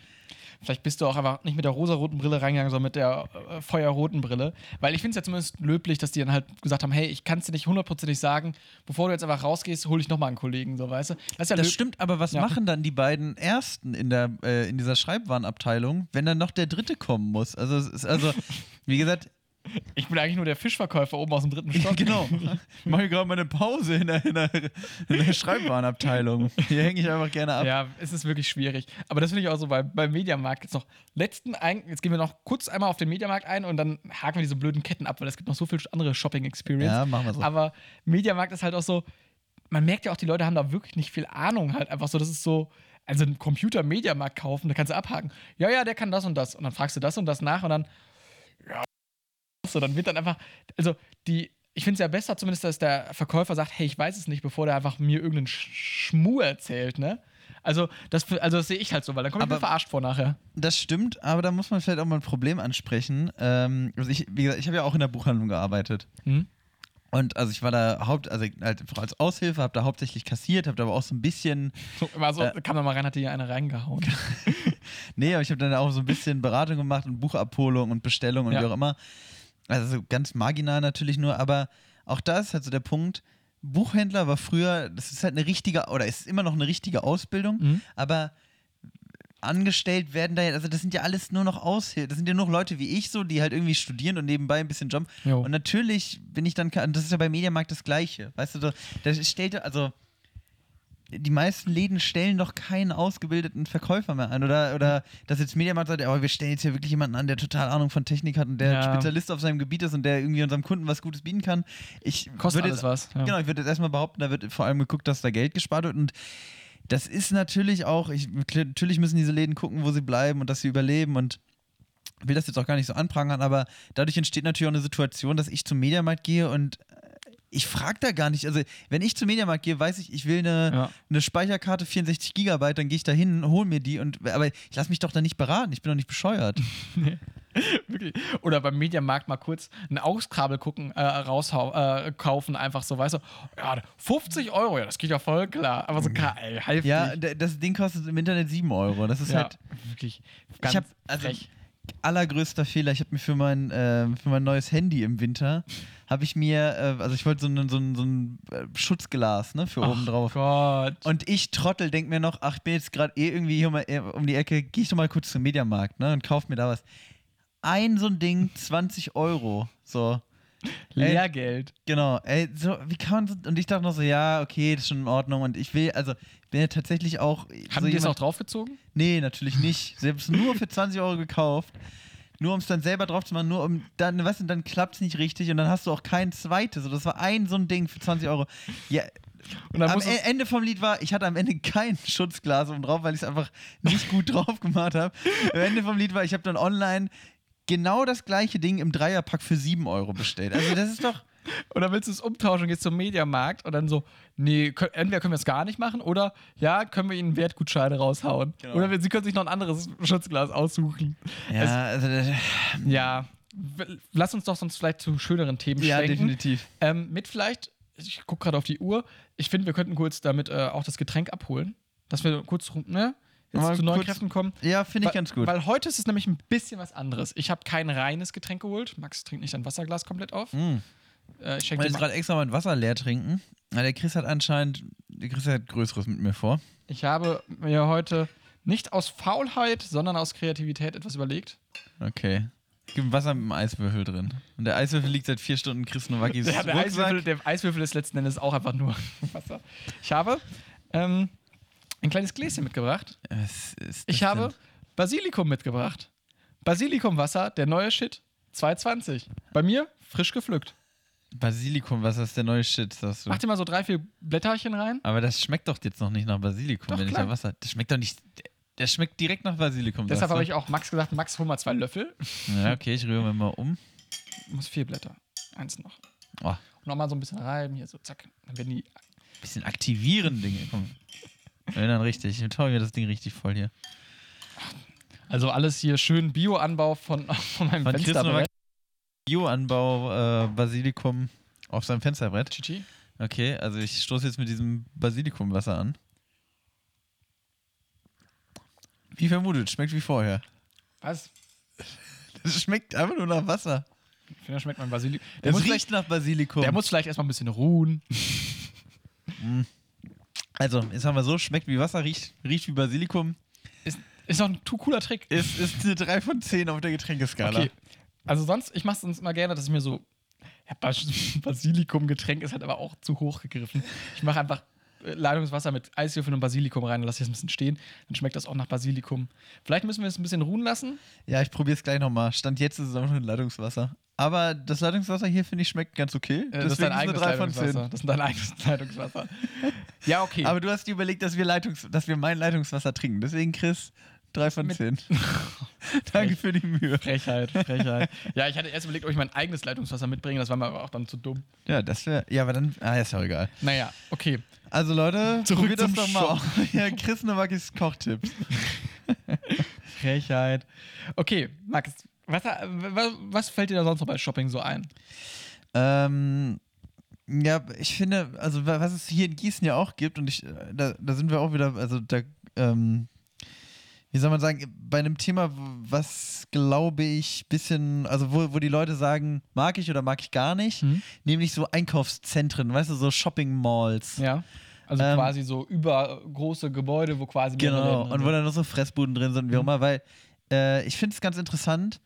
Vielleicht bist du auch einfach nicht mit der rosaroten Brille reingegangen, sondern mit der äh, feuerroten Brille. Weil ich finde es ja zumindest löblich, dass die dann halt gesagt haben, hey, ich kann es dir nicht hundertprozentig sagen, bevor du jetzt einfach rausgehst, hole ich nochmal einen Kollegen, so weißt du. Das ist ja Das stimmt, aber was Ja. machen dann die beiden Ersten in, der, äh, in dieser Schreibwarenabteilung, wenn dann noch der Dritte kommen muss? Also, es ist also wie gesagt, Ich bin eigentlich nur der Fischverkäufer oben aus dem dritten Stock. genau. Ich mache gerade mal eine Pause in der, in der, in der Schreibwarenabteilung. Hier hänge ich einfach gerne ab. Ja, es ist wirklich schwierig. Aber das finde ich auch so bei, beim Mediamarkt jetzt noch. Letzten, ein, jetzt gehen wir noch kurz einmal auf den Mediamarkt ein und dann haken wir diese blöden Ketten ab, weil es gibt noch so viel andere Shopping-Experience. Ja, machen wir so. Aber Mediamarkt ist halt auch so, man merkt ja auch, die Leute haben da wirklich nicht viel Ahnung halt einfach so. Das ist so, also einen Computer Mediamarkt kaufen, da kannst du abhaken. Ja, ja, der kann das und das. Und dann fragst du das und das nach und dann, so, dann wird dann einfach, also die, ich finde es ja besser zumindest, dass der Verkäufer sagt, hey, ich weiß es nicht, bevor der einfach mir irgendeinen Sch Schmuh erzählt, ne? Also das, also das sehe ich halt so, weil dann komme ich mir verarscht vor nachher. Das stimmt, aber da muss man vielleicht auch mal ein Problem ansprechen. Ähm, also ich, wie gesagt, ich habe ja auch in der Buchhandlung gearbeitet. Hm? Und also ich war da haupt, also halt als Aushilfe, habe da hauptsächlich kassiert, habe da aber auch so ein bisschen So, immer so, Äh. kam da mal rein, hat hier eine reingehauen. Nee, aber ich habe dann auch so ein bisschen Beratung gemacht und Buchabholung und Bestellung und Ja. wie auch immer. Also so ganz marginal natürlich nur, aber auch da ist halt so der Punkt, Buchhändler war früher, das ist halt eine richtige, oder ist immer noch eine richtige Ausbildung, Mhm. aber angestellt werden da, also das sind ja alles nur noch Aushilfen, das sind ja nur Leute wie ich so, die halt irgendwie studieren und nebenbei ein bisschen Job. Jo. Und natürlich bin ich dann, das ist ja bei Mediamarkt das Gleiche, weißt du, so, da stellt, also die meisten Läden stellen doch keinen ausgebildeten Verkäufer mehr an. Oder, oder dass jetzt Mediamarkt sagt, aber wir stellen jetzt hier wirklich jemanden an, der total Ahnung von Technik hat und der Ja. Spezialist auf seinem Gebiet ist und der irgendwie unserem Kunden was Gutes bieten kann. Ich Kostet alles jetzt, was. Ja. Genau, ich würde jetzt erstmal behaupten, da wird vor allem geguckt, dass da Geld gespart wird. Und das ist natürlich auch, ich, natürlich müssen diese Läden gucken, wo sie bleiben und dass sie überleben und will das jetzt auch gar nicht so anprangern, aber dadurch entsteht natürlich auch eine Situation, dass ich zum Mediamarkt gehe und ich frage da gar nicht. Also, wenn ich zum Mediamarkt gehe, weiß ich, ich will eine, Ja. eine Speicherkarte 64 Gigabyte, dann gehe ich da hin, hol mir die und aber ich lasse mich doch da nicht beraten. Ich bin doch nicht bescheuert. Wirklich. Oder beim Mediamarkt mal kurz ein Auskabel gucken, äh, raushau äh, kaufen, einfach so, weißt du, ja, 50 Euro, ja, das geht ja voll klar. Aber so, ey, halb ja, das Ding kostet im Internet 7 Euro. Das ist ja, halt wirklich ganz ich hab, also, frech. allergrößter Fehler. Ich habe mir für mein, äh, für mein neues Handy im Winter, habe ich mir, äh, also ich wollte so ein, so so äh, Schutzglas ne, für oben drauf. Gott. Und ich Trottel denk mir noch, ach, ich bin jetzt gerade eh irgendwie hier mal äh, um die Ecke, gehe ich doch mal kurz zum Mediamarkt ne, und kauf mir da was. Ein so ein Ding, 20 Euro. So. Ey, Lehrgeld. Genau, ey, so, wie kann man so, und ich dachte noch so, ja, okay, das ist schon in Ordnung und ich will, also, ich bin ja tatsächlich auch. Haben so die das jemand- auch draufgezogen? Nee, natürlich nicht. Sie haben es nur für 20 Euro gekauft. Nur um es dann selber drauf zu machen, nur um dann, weißt du, dann klappt es nicht richtig und dann hast du auch kein zweites. So, das war ein so ein Ding für 20 Euro. Ja, Und am E- Ende vom Lied war, ich hatte am Ende kein Schutzglas oben drauf, weil ich es einfach nicht gut drauf gemacht habe. Am Ende vom Lied war, ich habe dann online genau das gleiche Ding im Dreierpack für 7 Euro bestellt. Also das ist doch. Oder willst du es umtauschen, gehst zum Mediamarkt und dann so, nee, kö- entweder können wir es gar nicht machen oder ja, können wir ihnen Wertgutscheine raushauen. Genau. Oder wir- sie können sich noch ein anderes Schutzglas aussuchen. Ja, also, das- Ja, lass uns doch sonst vielleicht zu schöneren Themen ja schwenken. definitiv. Ähm, mit vielleicht, ich gucke gerade auf die Uhr, ich finde, wir könnten kurz damit äh, auch das Getränk abholen. Dass wir kurz rum- ne, jetzt Mal zu neuen kurz- Kräften kommen. Ja, finde ich Weil- ganz gut. Weil heute ist es nämlich ein bisschen was anderes. Ich habe kein reines Getränk geholt. Max trinkt nicht ein Wasserglas komplett auf. Mm. Äh, ich Ich wollte gerade extra mein Wasser leer trinken. Ja, der Chris hat anscheinend, der Chris hat Größeres mit mir vor. Ich habe mir heute nicht aus Faulheit, sondern aus Kreativität etwas überlegt. Okay. Es gibt Wasser mit einem Eiswürfel drin. Und der Eiswürfel liegt seit vier Stunden in Chris Nowakis Ja, der, Eiswürfel, der Eiswürfel ist letzten Endes auch einfach nur Wasser. Ich habe ähm, ein kleines Gläschen mitgebracht. Was ist Ich das habe denn? Basilikum mitgebracht. Basilikumwasser, der neue Shit, 2,20. Bei mir frisch gepflückt. Basilikum, was ist der neue Shit, sagst du? Mach dir mal so drei, vier Blätterchen rein. Aber das schmeckt doch jetzt noch nicht nach Basilikum, Doch, wenn ich klar. da Wasser. Das schmeckt doch nicht. Der schmeckt direkt nach Basilikum. Deshalb habe ich auch Max gesagt, Max, hol mal zwei Löffel. Ja, okay, ich rühre mir mal um. Muss vier Blätter. Eins noch. Oh, Und nochmal so ein bisschen reiben, hier so, zack. Dann werden die. bisschen aktivieren, Dinge. Komm. Dann richtig. Ich taue mir das Ding richtig voll hier. Also alles hier schön Bio-Anbau von, von meinem Von Chris Fensterbrett. Bio-Anbau äh, Basilikum auf seinem Fensterbrett. Chichi. Okay, also ich stoße jetzt mit diesem Basilikumwasser an. Wie vermutet, schmeckt wie vorher. Was? Das schmeckt einfach nur nach Wasser. Ich finde, da schmeckt mein Basilikum. Der, Das muss riecht vielleicht- nach Basilikum. der muss vielleicht erstmal ein bisschen ruhen. also, jetzt haben wir so, schmeckt wie Wasser, riecht, riecht wie Basilikum. Ist, ist doch ein tu- cooler Trick. Ist, ist eine 3 von 10 auf der Getränkeskala. Okay. Also sonst, ich mache es sonst immer gerne, dass ich mir so. Ja, Bas Basilikum-Getränk ist halt aber auch zu hoch gegriffen. Ich mache einfach äh, Leitungswasser mit Eiswürfeln und Basilikum rein und lasse es ein bisschen stehen. Dann schmeckt das auch nach Basilikum. Vielleicht müssen wir es ein bisschen ruhen lassen. Ja, ich probiere es gleich nochmal. Stand jetzt ist es auch ein Leitungswasser. Aber das Leitungswasser hier, finde ich, schmeckt ganz okay. Äh, das ist dein eigenes eine 3 von Leitungswasser. 10. Das ist dein eigenes Leitungswasser. ja, okay. Aber du hast dir überlegt, dass wir, Leitungs dass wir mein Leitungswasser trinken. Deswegen, Chris, 3 von 10. Danke für die Mühe. Frechheit, Frechheit. ja, ich hatte erst überlegt, ob ich mein eigenes Leitungswasser mitbringe. Das war mir aber auch dann zu dumm. Ja, das wäre. Ja, aber dann. Ah, ist ja auch egal. Naja, okay. Also, Leute, Zurück probiert das doch mal Shop. aus. Ja, Chris Nowakis Kochtipps. Frechheit. Okay, Max, was, was, was fällt dir da sonst noch bei Shopping so ein? Ähm, ja, ich finde, also wa- was es hier in Gießen ja auch gibt, und ich, äh, da, da sind wir auch wieder, also da, ähm, wie soll man sagen, bei einem Thema, was glaube ich bisschen, also wo, wo die Leute sagen, mag ich oder mag ich gar nicht, Hm? nämlich so Einkaufszentren, weißt du, so Shopping Malls. Ja. Also Ähm, quasi so übergroße Gebäude, wo quasi Genau, Läden und wo dann noch so Fressbuden drin sind, wie auch Mhm. immer, weil äh, ich finde es ganz interessant,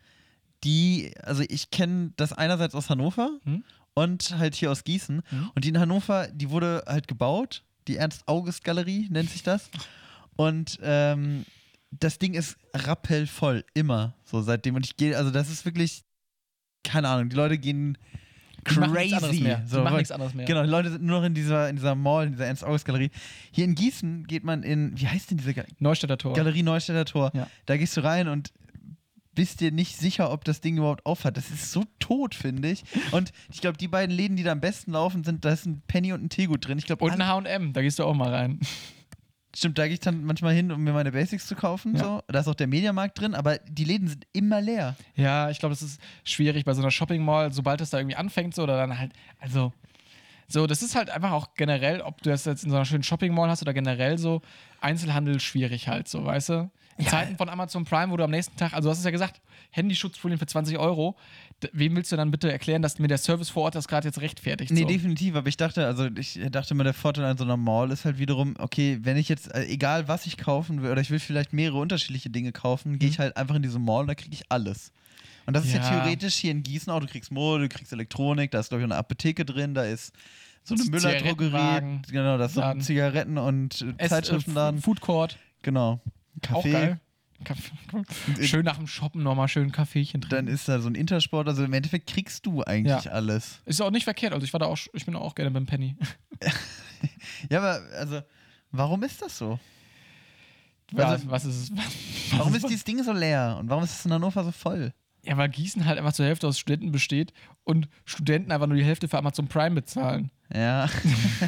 die, also ich kenne das einerseits aus Hannover Mhm. und halt hier aus Gießen. Mhm. Und die in Hannover, die wurde halt gebaut, die Ernst-August-Galerie nennt sich das. Und ähm, das Ding ist rappelvoll, immer so seitdem. Und ich gehe, also das ist wirklich, keine Ahnung, die Leute gehen Die machen crazy. Die So, machen weil- nichts anderes mehr. Genau, die Leute sind nur noch in dieser, in dieser Mall, in dieser Ernst-August-Galerie. Hier in Gießen geht man in, wie heißt denn diese Ga Neustädter Tor. Galerie Neustädter Tor? Ja. Da gehst du rein und bist dir nicht sicher, ob das Ding überhaupt aufhat. Das ist so tot, finde ich. Und ich glaube, die beiden Läden, die da am besten laufen, sind, da ist ein Penny und ein Teegut drin. Ich glaube, Und ein H&M, da gehst du auch mal rein. Stimmt, da gehe ich dann manchmal hin, um mir meine Basics zu kaufen. Ja. So. Da ist auch der Mediamarkt drin, aber die Läden sind immer leer. Ja, ich glaube, das ist schwierig bei so einer Shopping Mall, sobald es da irgendwie anfängt, so oder dann halt, also so, das ist halt einfach auch generell, ob du das jetzt in so einer schönen Shopping Mall hast oder generell so Einzelhandel schwierig halt, so, weißt du? In Ja. Zeiten von Amazon Prime, wo du am nächsten Tag, also du hast es ja gesagt, Handyschutzfolien für 20 Euro, wem willst du dann bitte erklären, dass mir der Service vor Ort das gerade jetzt rechtfertigt? Nee, so? definitiv, aber ich dachte, also ich dachte mal, der Vorteil an so einer Mall ist halt wiederum, okay, wenn ich jetzt, äh, egal was ich kaufen will, oder ich will vielleicht mehrere unterschiedliche Dinge kaufen, gehe ich halt einfach in diese Mall und da kriege ich alles. Und das ist ja Mhm. Ja. theoretisch hier in Gießen auch, du kriegst Mode, du kriegst Elektronik, da ist glaube ich eine Apotheke drin, da ist so eine Müller-Drogerie, genau, da ist so ein. Zigaretten- und Zeitschriftenladen, Food Court, genau. Kaffee. Schön nach dem Shoppen nochmal schön ein Kaffeechen dann trinken. ist da so ein Intersport, also im Endeffekt kriegst du eigentlich Ja. alles. Ist auch nicht verkehrt, also ich war da auch, ich bin auch gerne beim Penny. Ja, aber also, warum ist das so? Was, Also- was ist es? Warum ist dieses Ding so leer und warum ist es in Hannover so voll? Ja, weil Gießen halt einfach zur Hälfte aus Studenten besteht und Studenten einfach nur die Hälfte für Amazon Prime bezahlen. Ja.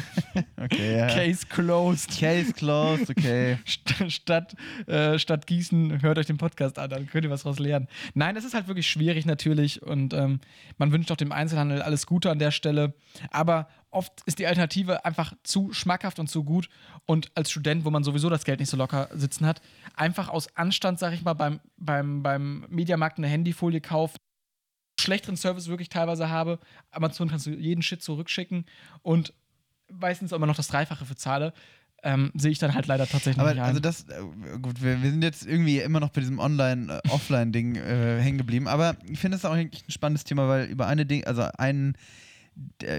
okay, ja. Case closed. Case closed, okay. St- Stadt, äh, Stadt Gießen, hört euch den Podcast an, dann könnt ihr was draus lernen. Nein, es ist halt wirklich schwierig natürlich und ähm, man wünscht auch dem Einzelhandel alles Gute an der Stelle. Aber oft ist die Alternative einfach zu schmackhaft und zu gut. Und als Student, wo man sowieso das Geld nicht so locker sitzen hat, einfach aus Anstand, sag ich mal, beim, beim, beim Mediamarkt eine Handyfolie kauft, schlechteren Service wirklich teilweise habe. Amazon kannst du jeden Shit zurückschicken und meistens immer noch das Dreifache für zahle. ähm, sehe ich dann halt leider tatsächlich Aber nicht ein. also das, äh, gut, wir, wir sind jetzt irgendwie immer noch bei diesem Online-Offline-Ding äh, hängen geblieben. Aber ich finde es auch eigentlich ein spannendes Thema, weil über eine Ding, also ein, der-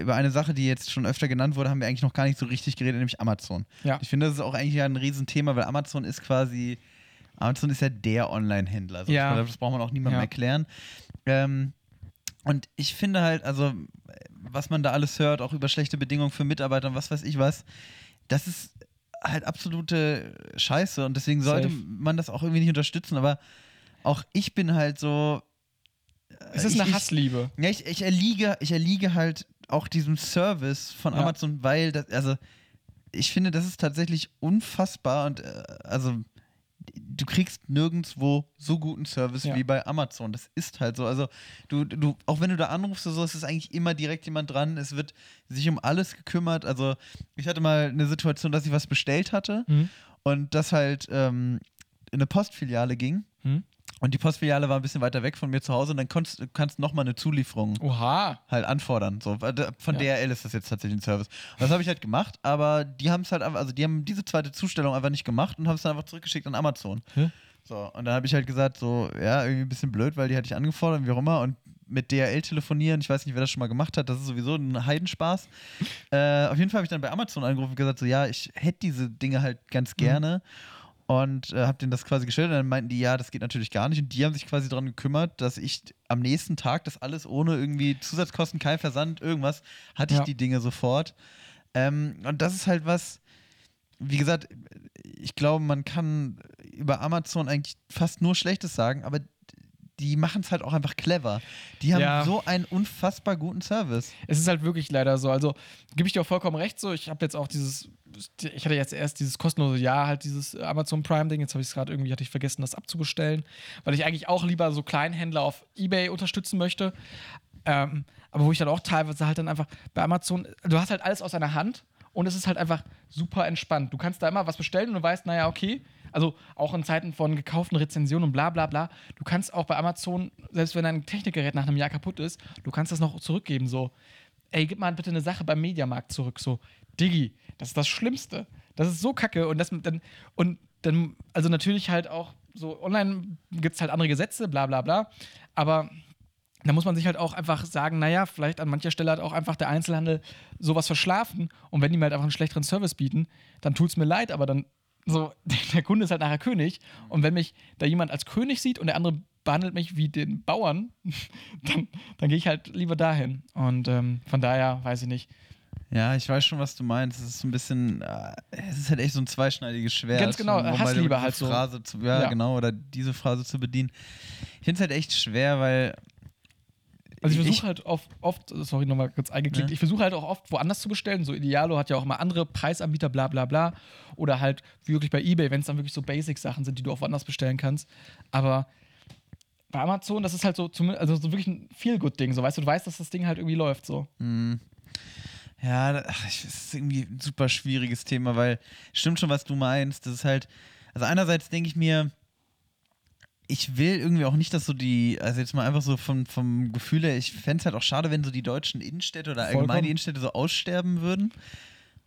über eine Sache, die jetzt schon öfter genannt wurde, haben wir eigentlich noch gar nicht so richtig geredet, nämlich Amazon. Ja. Ich finde, das ist auch eigentlich ein Riesenthema, weil Amazon ist quasi, Amazon ist ja der Online-Händler. Also Ja. Das braucht man auch niemandem Ja. erklären. Ähm, und ich finde halt, also, was man da alles hört, auch über schlechte Bedingungen für Mitarbeiter und was weiß ich was, das ist halt absolute Scheiße und deswegen sollte Safe. man das auch irgendwie nicht unterstützen. Aber auch ich bin halt so. Es ist ich, eine ich, Hassliebe. ja, ich, ich, erliege, ich erliege halt auch diesem Service von Ja. Amazon, weil das, also ich finde, das ist tatsächlich unfassbar und äh, also du kriegst nirgendwo so guten Service Ja. wie bei Amazon. Das ist halt so. Also du, du, auch wenn du da anrufst oder so, ist es eigentlich immer direkt jemand dran. Es wird sich um alles gekümmert. Also ich hatte mal eine Situation, dass ich was bestellt hatte Hm? und das halt ähm, in eine Postfiliale ging. Hm? Und die Postfiliale war ein bisschen weiter weg von mir zu Hause und dann konntest, kannst du nochmal eine Zulieferung Oha. halt anfordern. So. Von Ja. DRL ist das jetzt tatsächlich ein Service. Und das habe ich halt gemacht, aber die haben es halt einfach, also die haben diese zweite Zustellung einfach nicht gemacht und haben es dann einfach zurückgeschickt an Amazon. Hä? So, und dann habe ich halt gesagt, so, ja, irgendwie ein bisschen blöd, weil die hatte ich angefordert, wie auch immer. Und mit DRL telefonieren, ich weiß nicht, wer das schon mal gemacht hat, das ist sowieso ein Heidenspaß. Äh, auf jeden Fall habe ich dann bei Amazon angerufen und gesagt, so, ja, ich hätte diese Dinge halt ganz gerne. Und äh, habe denen das quasi gestellt und dann meinten die, ja, das geht natürlich gar nicht. Und die haben sich quasi darum gekümmert, dass ich am nächsten Tag das alles ohne irgendwie Zusatzkosten, kein Versand, irgendwas, hatte ich Ja. die Dinge sofort. Ähm, und das ist halt was, wie gesagt, ich glaube, man kann über Amazon eigentlich fast nur Schlechtes sagen, aber die machen es halt auch einfach clever. Die haben Ja. so einen unfassbar guten Service. Es ist halt wirklich leider so. Also gebe ich dir auch vollkommen recht. So, ich habe jetzt auch dieses, ich hatte jetzt erst dieses kostenlose Jahr, halt dieses Amazon Prime-Ding. Jetzt habe ich es gerade irgendwie, hatte ich vergessen, das abzubestellen, weil ich eigentlich auch lieber so Kleinhändler auf eBay unterstützen möchte. Ähm, aber wo ich dann auch teilweise halt dann einfach bei Amazon, du hast halt alles aus einer Hand und es ist halt einfach super entspannt. Du kannst da immer was bestellen und du weißt, naja, okay. Also auch in Zeiten von gekauften Rezensionen und bla bla bla. Du kannst auch bei Amazon, selbst wenn dein Technikgerät nach einem Jahr kaputt ist, du kannst das noch zurückgeben. So, ey, gib mal bitte eine Sache beim Mediamarkt zurück. So, Diggi, das ist das Schlimmste. Das ist so kacke. Und das dann, und dann, also natürlich halt auch so, online gibt es halt andere Gesetze, bla bla bla. Aber da muss man sich halt auch einfach sagen, naja, vielleicht an mancher Stelle hat auch einfach der Einzelhandel sowas verschlafen. Und wenn die mir halt einfach einen schlechteren Service bieten, dann tut es mir leid, aber dann so, der Kunde ist halt nachher König. Und wenn mich da jemand als König sieht und der andere behandelt mich wie den Bauern, dann, dann gehe ich halt lieber dahin. Und ähm, von daher weiß ich nicht. Ja, ich weiß schon, was du meinst. Es ist so ein bisschen, äh, es ist halt echt so ein zweischneidiges Schwert. Ganz genau, um Hassliebe diese halt so. Phrase zu, ja, Ja. genau, oder diese Phrase zu bedienen. Ich finde es halt echt schwer, weil Also ich versuche halt oft, oft, sorry, nochmal kurz eingeklickt, Ja. ich versuche halt auch oft woanders zu bestellen. So Idealo hat ja auch mal andere Preisanbieter, bla bla bla. Oder halt wirklich bei Ebay, wenn es dann wirklich so Basic-Sachen sind, die du auch woanders bestellen kannst. Aber bei Amazon, das ist halt so, also so wirklich ein Feel-Good-Ding. So, weißt du, du weißt, dass das Ding halt irgendwie läuft. So. Ja, da- ach, ich- es ist irgendwie ein super schwieriges Thema, weil stimmt schon, was du meinst. Das ist halt, also einerseits denke ich mir, ich will irgendwie auch nicht, dass so die, also jetzt mal einfach so vom, vom Gefühl her, ich fände es halt auch schade, wenn so die deutschen Innenstädte oder allgemein Vollkommen. die Innenstädte so aussterben würden.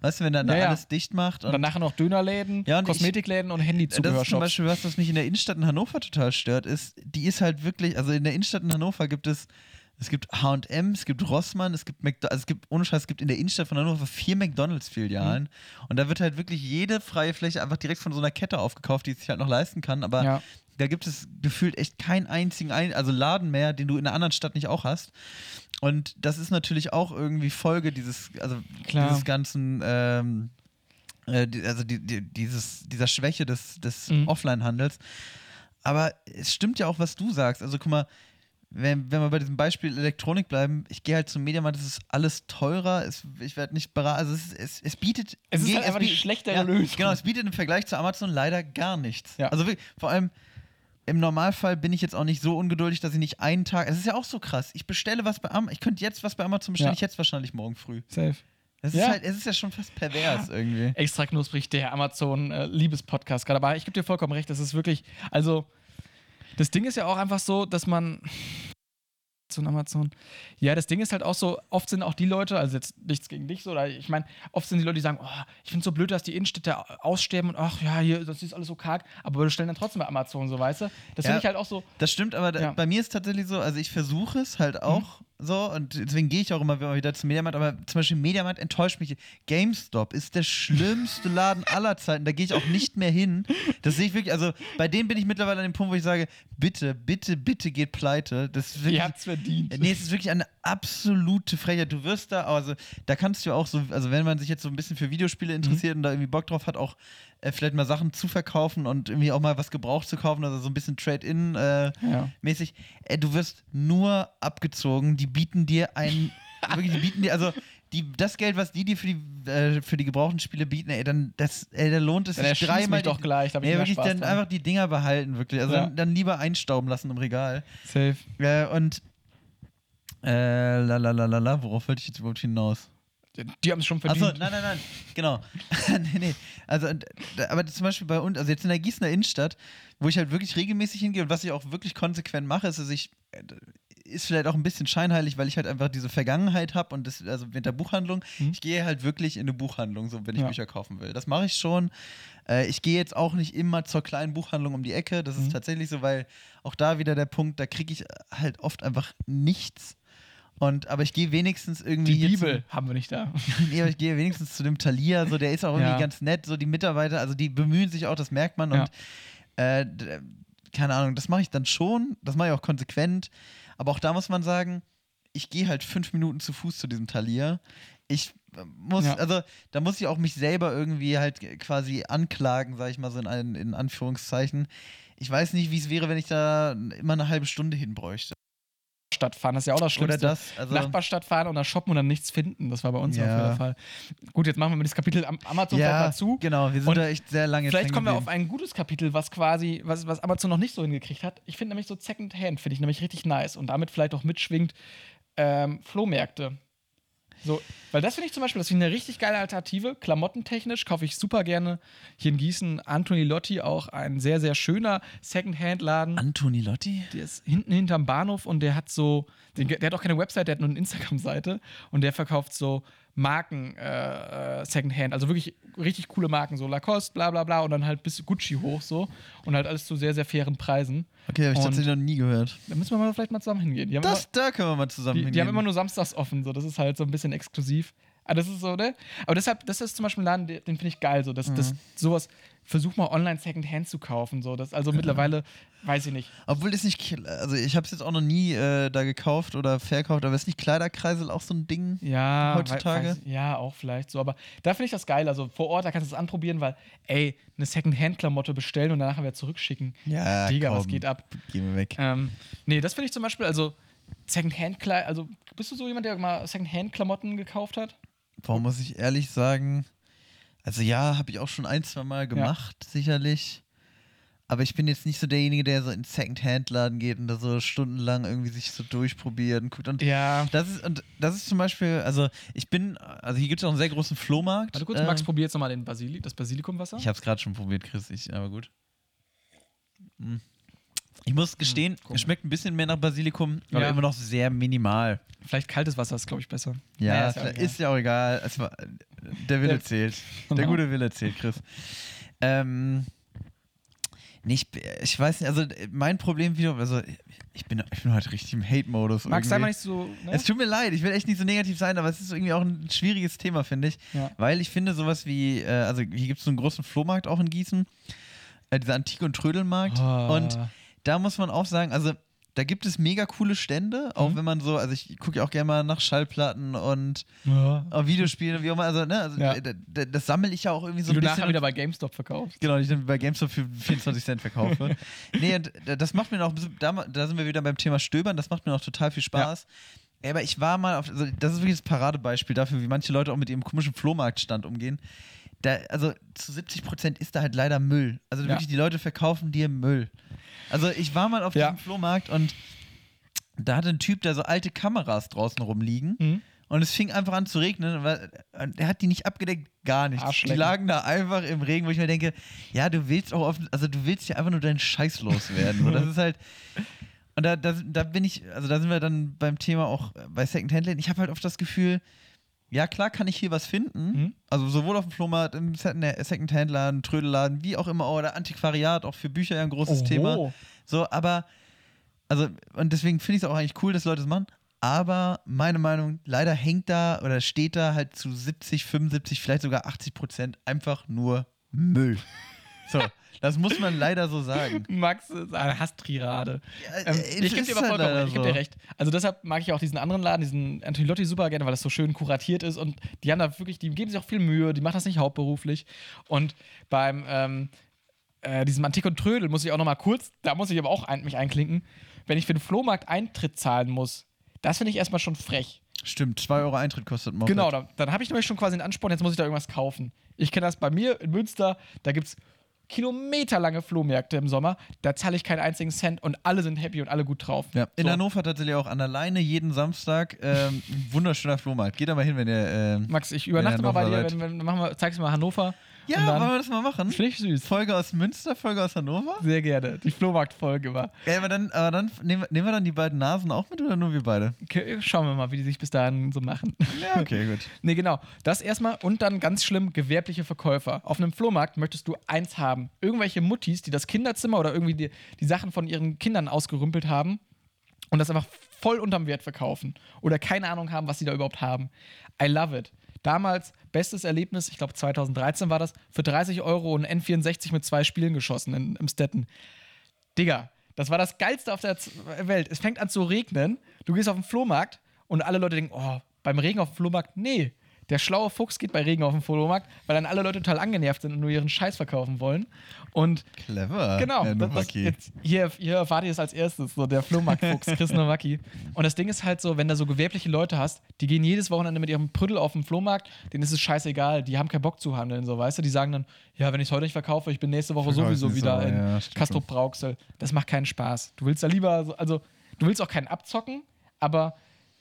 Weißt du, wenn dann da Ja, ja. alles dicht macht. Und dann nachher noch Dönerläden, Ja, und ich- Kosmetikläden und Das ist zum Handyzubehörshops. Beispiel was, was mich in der Innenstadt in Hannover total stört, ist, die ist halt wirklich, also in der Innenstadt in Hannover gibt es, es gibt H&M, es gibt Rossmann, es gibt McDonald's, also es gibt, ohne Scheiß, es gibt in der Innenstadt von Hannover vier McDonalds-Filialen und da wird halt wirklich jede freie Fläche einfach direkt von so einer Kette aufgekauft, die es sich halt noch leisten kann, aber Ja. Da gibt es gefühlt echt keinen einzigen, ein also Laden mehr, den du in einer anderen Stadt nicht auch hast. Und das ist natürlich auch irgendwie Folge dieses, also Klar. dieses ganzen, ähm, äh, die- also die, die, dieses, dieser Schwäche des, des Mhm. Offline-Handels. Aber es stimmt ja auch, was du sagst. Also guck mal, wenn, wenn wir bei diesem Beispiel Elektronik bleiben, ich gehe halt zum Mediamarkt, es ist alles teurer, es, ich werde nicht beraten, also es, es, es bietet... Es ist gegen- halt einfach die bietet- schlechtere ja, Lösung. Genau, es bietet im Vergleich zu Amazon leider gar nichts. Ja. Also wirklich, vor allem im Normalfall bin ich jetzt auch nicht so ungeduldig, dass ich nicht einen Tag. Es ist ja auch so krass. Ich bestelle was bei Amazon. Ich könnte jetzt was bei Amazon bestellen, Ja. ich jetzt wahrscheinlich morgen früh. Safe. Es Ja. ist halt, es ist ja schon fast pervers irgendwie. Extra knusprig, der Amazon-Liebespodcast gerade. Aber ich gebe dir vollkommen recht, das ist wirklich, also das Ding ist ja auch einfach so, dass man, Amazon, Amazon. Ja, das Ding ist halt auch so, oft sind auch die Leute, also jetzt nichts gegen dich so, oder ich meine, oft sind die Leute, die sagen, oh, ich finde es so blöd, dass die Innenstädte aussterben und ach ja, hier, das ist alles so karg, aber wir stellen dann trotzdem bei Amazon so, weißt du? Das Ja. finde ich halt auch so, Das stimmt, aber Ja. bei mir ist tatsächlich so, also ich versuche es halt Mhm. So und deswegen gehe ich auch immer wieder zum Mediamarkt, aber zum Beispiel Mediamarkt enttäuscht mich. GameStop ist der schlimmste Laden aller Zeiten, da gehe ich auch nicht mehr hin. Das sehe ich wirklich, also bei dem bin ich mittlerweile an dem Punkt, wo ich sage, bitte, bitte, bitte geht pleite. Das ist wirklich, ihr habt's verdient. Nee, es ist wirklich eine absolute Frechheit. Du wirst da, also da kannst du auch so, also wenn man sich jetzt so ein bisschen für Videospiele interessiert und da irgendwie Bock drauf hat, auch äh, vielleicht mal Sachen zu verkaufen und irgendwie auch mal was gebraucht zu kaufen, also so ein bisschen Trade-in äh, Ja. Äh, du wirst nur abgezogen. Die bieten dir ein, wirklich, die bieten dir, also die, das Geld, was die dir für die, äh, für die gebrauchten Spiele bieten, ey, dann, das, ey, da lohnt es sich dreimal. mich doch gleich, da nee, wirklich, Spaß dann dran. einfach die Dinger behalten, wirklich. Also Ja. dann, dann lieber einstauben lassen im Regal. Safe. Äh, und äh, la la la la la, worauf wollte ich jetzt überhaupt hinaus? Die haben es schon verdient. Achso, nein, nein, nein, genau. nee, nee. Also, aber zum Beispiel bei uns, also jetzt in der Gießener Innenstadt, wo ich halt wirklich regelmäßig hingehe und was ich auch wirklich konsequent mache, ist, dass ich, äh, ist vielleicht auch ein bisschen scheinheilig, weil ich halt einfach diese Vergangenheit habe und das, also mit der Buchhandlung, Mhm. ich gehe halt wirklich in eine Buchhandlung, so wenn ich Ja. Bücher kaufen will. Das mache ich schon. Äh, ich gehe jetzt auch nicht immer zur kleinen Buchhandlung um die Ecke. Das ist Mhm. tatsächlich so, weil auch da wieder der Punkt, da kriege ich halt oft einfach nichts. Und, aber ich gehe wenigstens irgendwie die Bibel haben wir nicht da. Nee, aber ich gehe wenigstens zu dem Thalia, so der ist auch irgendwie Ja. ganz nett, so die Mitarbeiter, also die bemühen sich auch, das merkt man Ja. und äh, keine Ahnung, das mache ich dann schon, das mache ich auch konsequent, aber auch da muss man sagen, ich gehe halt fünf Minuten zu Fuß zu diesem Thalia. Ich äh, muss, Ja. also da muss ich auch mich selber irgendwie halt quasi anklagen, sage ich mal so in, in Anführungszeichen. Ich weiß nicht, wie es wäre, wenn ich da immer eine halbe Stunde hin bräuchte. Stadt fahren, das ist ja auch das Oder Schlimmste. das, also Nachbarstadt fahren und dann shoppen und dann nichts finden. Das war bei uns Ja. auf jeden Fall. Gut, jetzt machen wir mal das Kapitel Am- Amazon ja, mal zu. genau, wir sind Und da echt sehr lange Vielleicht kommen wir auf ein gutes Kapitel, was quasi, was, was Amazon noch nicht so hingekriegt hat. Ich finde nämlich so Second-Hand, finde ich nämlich richtig nice und damit vielleicht auch mitschwingt ähm, Flohmärkte. So, weil das finde ich zum Beispiel, das finde ich eine richtig geile Alternative. Klamottentechnisch kaufe ich super gerne hier in Gießen Anthony Lotti auch ein sehr, sehr schöner Second-Hand-Laden. Antoni Lotti? Der ist hinten hinterm Bahnhof und der hat so, der hat auch keine Website, der hat nur eine Instagram-Seite und der verkauft so Marken äh, äh, Secondhand, also wirklich richtig coole Marken, so Lacoste, bla bla bla und dann halt bis Gucci hoch so und halt alles zu sehr, sehr fairen Preisen. Okay, habe ich tatsächlich noch nie gehört. Da müssen wir mal vielleicht mal zusammen hingehen. Die Das, da können wir mal zusammen immer, die, die hingehen. haben immer nur samstags offen, so das ist halt so ein bisschen exklusiv. Aber das ist so, ne? Aber deshalb, das ist zum Beispiel ein Laden, den, finde ich geil, so, dass Mhm. das sowas, versuch mal online Secondhand zu kaufen, so, das, also mittlerweile, weiß ich nicht. Obwohl ist nicht, also ich habe es jetzt auch noch nie äh, da gekauft oder verkauft, aber ist nicht Kleiderkreisel auch so ein Ding? Ja, heutzutage? wei- Weiß, ja, auch vielleicht so. Aber da finde ich das geil. Also vor Ort, da kannst du es anprobieren, weil, ey, eine Second-Hand-Klamotte bestellen und danach wieder zurückschicken. Ja, Digga, komm. was geht ab? Geh mir weg. Ähm, nee, das finde ich zum Beispiel, also Second-Hand-Kleidung, also bist du so jemand, der mal Second-Hand-Klamotten gekauft hat? Warum muss ich ehrlich sagen? Also ja, habe ich auch schon ein, zwei Mal gemacht, sicherlich. Aber ich bin jetzt nicht so derjenige, der so in Second-Hand-Laden geht und da so stundenlang irgendwie sich so durchprobiert und guckt. Und Ja. das ist, und das ist zum Beispiel, also ich bin, also hier gibt es auch einen sehr großen Flohmarkt. Warte kurz, äh, Max, probier jetzt nochmal den Basili das Basilikumwasser. Ich habe es gerade schon probiert, Chris. Ich, aber gut. Mm. Ich muss gestehen, guck es schmeckt ein bisschen mehr nach Basilikum, aber Ja. immer noch sehr minimal. Vielleicht kaltes Wasser ist, glaube ich, besser. Ja, Naja, ist, ja ist ja auch egal. War, der Wille zählt. Der Genau. gute Wille zählt, Chris. Ähm, nee, ich, weiß nicht, also mein Problem wieder, also ich bin, ich bin heute richtig im Hate-Modus. Sei irgendwie. mal nicht so. Ne? Es tut mir leid, ich will echt nicht so negativ sein, aber es ist irgendwie auch ein schwieriges Thema, finde ich. Ja. Weil ich finde, sowas wie, äh, also hier gibt es so einen großen Flohmarkt auch in Gießen, äh, dieser Antike- und Trödelmarkt. Oh. Und da muss man auch sagen, also da gibt es mega coole Stände, auch Mhm. wenn man so, also ich gucke ja auch gerne mal nach Schallplatten und ja. äh, Videospielen, wie auch immer, also, ne, also Ja. das sammle ich ja auch irgendwie so ein du bisschen. nachher wieder bei GameStop verkaufst. Genau, ich dann bei GameStop für 24 Cent verkaufe. nee, und das macht mir noch, da, da sind wir wieder beim Thema Stöbern, das macht mir noch total viel Spaß. Ja, aber ich war mal auf, also das ist wirklich das Paradebeispiel dafür, wie manche Leute auch mit ihrem komischen Flohmarktstand umgehen. Da, also zu 70 Prozent ist da halt leider Müll. Also Ja. wirklich, die Leute verkaufen dir Müll. Also ich war mal auf Ja. diesem Flohmarkt und da hatte ein Typ, der so alte Kameras draußen rumliegen. Mhm. Und es fing einfach an zu regnen, und er hat die nicht abgedeckt, gar nicht. Die lagen da einfach im Regen, wo ich mir denke, ja, du willst auch offen, also du willst ja einfach nur deinen Scheiß loswerden. so, das ist halt. Und da, da, da bin ich, also da sind wir dann beim Thema auch bei Secondhand-Läden. Ich habe halt oft das Gefühl, ja klar kann ich hier was finden. Mhm. Also sowohl auf dem Flohmarkt, im Secondhand-Laden, Trödelladen, wie auch immer, oder Antiquariat, auch für Bücher ja ein großes Thema. So, aber, also, und deswegen finde ich es auch eigentlich cool, dass Leute es machen. Aber meine Meinung, leider hängt da oder steht da halt zu 70, 75, vielleicht sogar 80 Prozent einfach nur Müll. So, das muss man leider so sagen. Max ist eine Hasstrierade. Ja, Ähm, es ich gebe dir aber halt vollkommen recht, ich gebe so. dir recht. Also deshalb mag ich auch diesen anderen Laden, diesen Anthony Lotti super gerne, weil das so schön kuratiert ist und die haben da wirklich, die geben sich auch viel Mühe, die machen das nicht hauptberuflich. Und beim ähm, äh, diesem Antik und Trödel muss ich auch noch mal kurz, da muss ich aber auch ein, mich einklinken, wenn ich für den Flohmarkt Eintritt zahlen muss, das finde ich erstmal schon frech. Stimmt, 2 Euro Eintritt kostet Moped. Genau, dann, dann habe ich nämlich schon quasi einen Ansporn, jetzt muss ich da irgendwas kaufen. Ich kenne das bei mir in Münster, da gibt es kilometerlange Flohmärkte im Sommer, da zahle ich keinen einzigen Cent und alle sind happy und alle gut drauf. Ja, in So. Hannover tatsächlich auch an der Leine jeden Samstag. Ähm, wunderschöner Flohmarkt. Geht da mal hin, wenn ihr. Ähm, Max, ich übernachte mal bei dir, wenn, wenn, machen wir, zeigst du mal Hannover. Ja, wollen wir das mal machen? Finde ich süß. Folge aus Münster, Folge aus Hannover? Sehr gerne. Die Flohmarktfolge war. Ja, aber dann, aber dann nehmen, wir- nehmen wir dann die beiden Nasen auch mit oder nur wir beide? Okay, schauen wir mal, wie die sich bis dahin so machen. Ja, okay, gut. nee, genau. Das erstmal und dann ganz schlimm gewerbliche Verkäufer. Auf einem Flohmarkt möchtest du eins haben. Irgendwelche Muttis, die das Kinderzimmer oder irgendwie die, die Sachen von ihren Kindern ausgerümpelt haben und das einfach voll unterm Wert verkaufen. Oder keine Ahnung haben, was sie da überhaupt haben. I love it. Damals bestes Erlebnis, ich glaube 2013 war das, für 30 Euro ein N64 mit zwei Spielen geschossen in, im Stetten. Digga, das war das Geilste auf der Welt. Es fängt an zu regnen, du gehst auf den Flohmarkt und alle Leute denken, oh, beim Regen auf dem Flohmarkt, nee. Der schlaue Fuchs geht bei Regen auf den Flohmarkt, weil dann alle Leute total angenervt sind und nur ihren Scheiß verkaufen wollen. Und Clever. Genau, Herr das, das, jetzt, hier, hier erfahrt ihr es als erstes, so der Flohmarktfuchs, Chris Nowacki. Und das Ding ist halt so, wenn da so gewerbliche Leute hast, die gehen jedes Wochenende mit ihrem Prüdel auf den Flohmarkt, denen ist es scheißegal, die haben keinen Bock zu handeln, so weißt du, die sagen dann, ja, wenn ich es heute nicht verkaufe, ich bin nächste Woche Verkauf sowieso wieder so, in ja, Castrop Brauxel. Das macht keinen Spaß. Du willst da lieber, so, also, du willst auch keinen abzocken, aber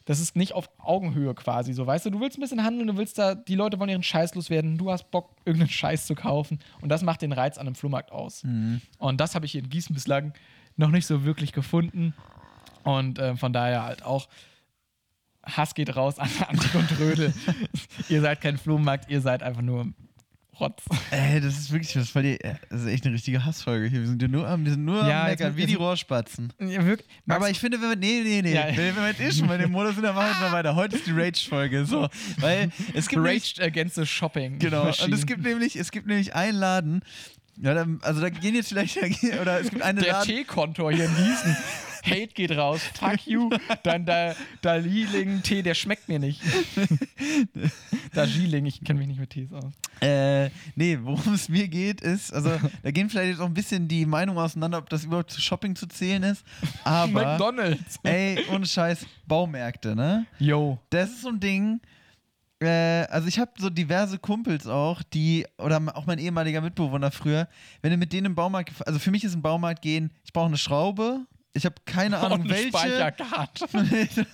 das ist nicht auf Augenhöhe quasi, so weißt du, du willst ein bisschen handeln, du willst da, die Leute wollen ihren Scheiß loswerden, du hast Bock, irgendeinen Scheiß zu kaufen und das macht den Reiz an einem Flohmarkt aus. Und das habe ich hier in Gießen bislang noch nicht so wirklich gefunden und äh, von daher halt auch Hass geht raus an Antik und Rödel. ihr seid kein Flohmarkt, ihr seid einfach nur Rotz. Ey, das ist wirklich, das, war die, das ist echt eine richtige Hassfolge hier. Wir sind ja nur am, wir sind nur Ja, am Meckern, wie die Rohrspatzen. Ja, wirklich, Aber ich finde, wenn wir, nee, nee, nee, Ja. wenn wir jetzt eh schon bei dem Modus sind, dann machen wir jetzt mal weiter. Heute ist die Rage-Folge, so. Weil es gibt nämlich, Raged Against the Shopping. genau, und Machine. es gibt nämlich, es gibt nämlich einen Laden, ja, also da gehen jetzt vielleicht, oder es gibt eine Der Laden, Teekontor hier in Gießen. Hate geht raus. Fuck you. Dein da, Daliling-Tee, der schmeckt mir nicht. Darjeeling, ich kenne mich nicht mit Tees aus. Äh, nee, worum es mir geht, ist, also da gehen vielleicht jetzt auch ein bisschen die Meinungen auseinander, ob das überhaupt zu Shopping zu zählen ist. Aber, McDonalds. ey, ohne Scheiß, Baumärkte, ne? Yo. Das ist so ein Ding. Äh, also ich habe so diverse Kumpels auch, die, oder auch mein ehemaliger Mitbewohner früher, wenn du mit denen im Baumarkt, also für mich ist ein Baumarkt gehen, ich brauche eine Schraube, ich habe keine Ahnung Und eine welche. Speicherkarte.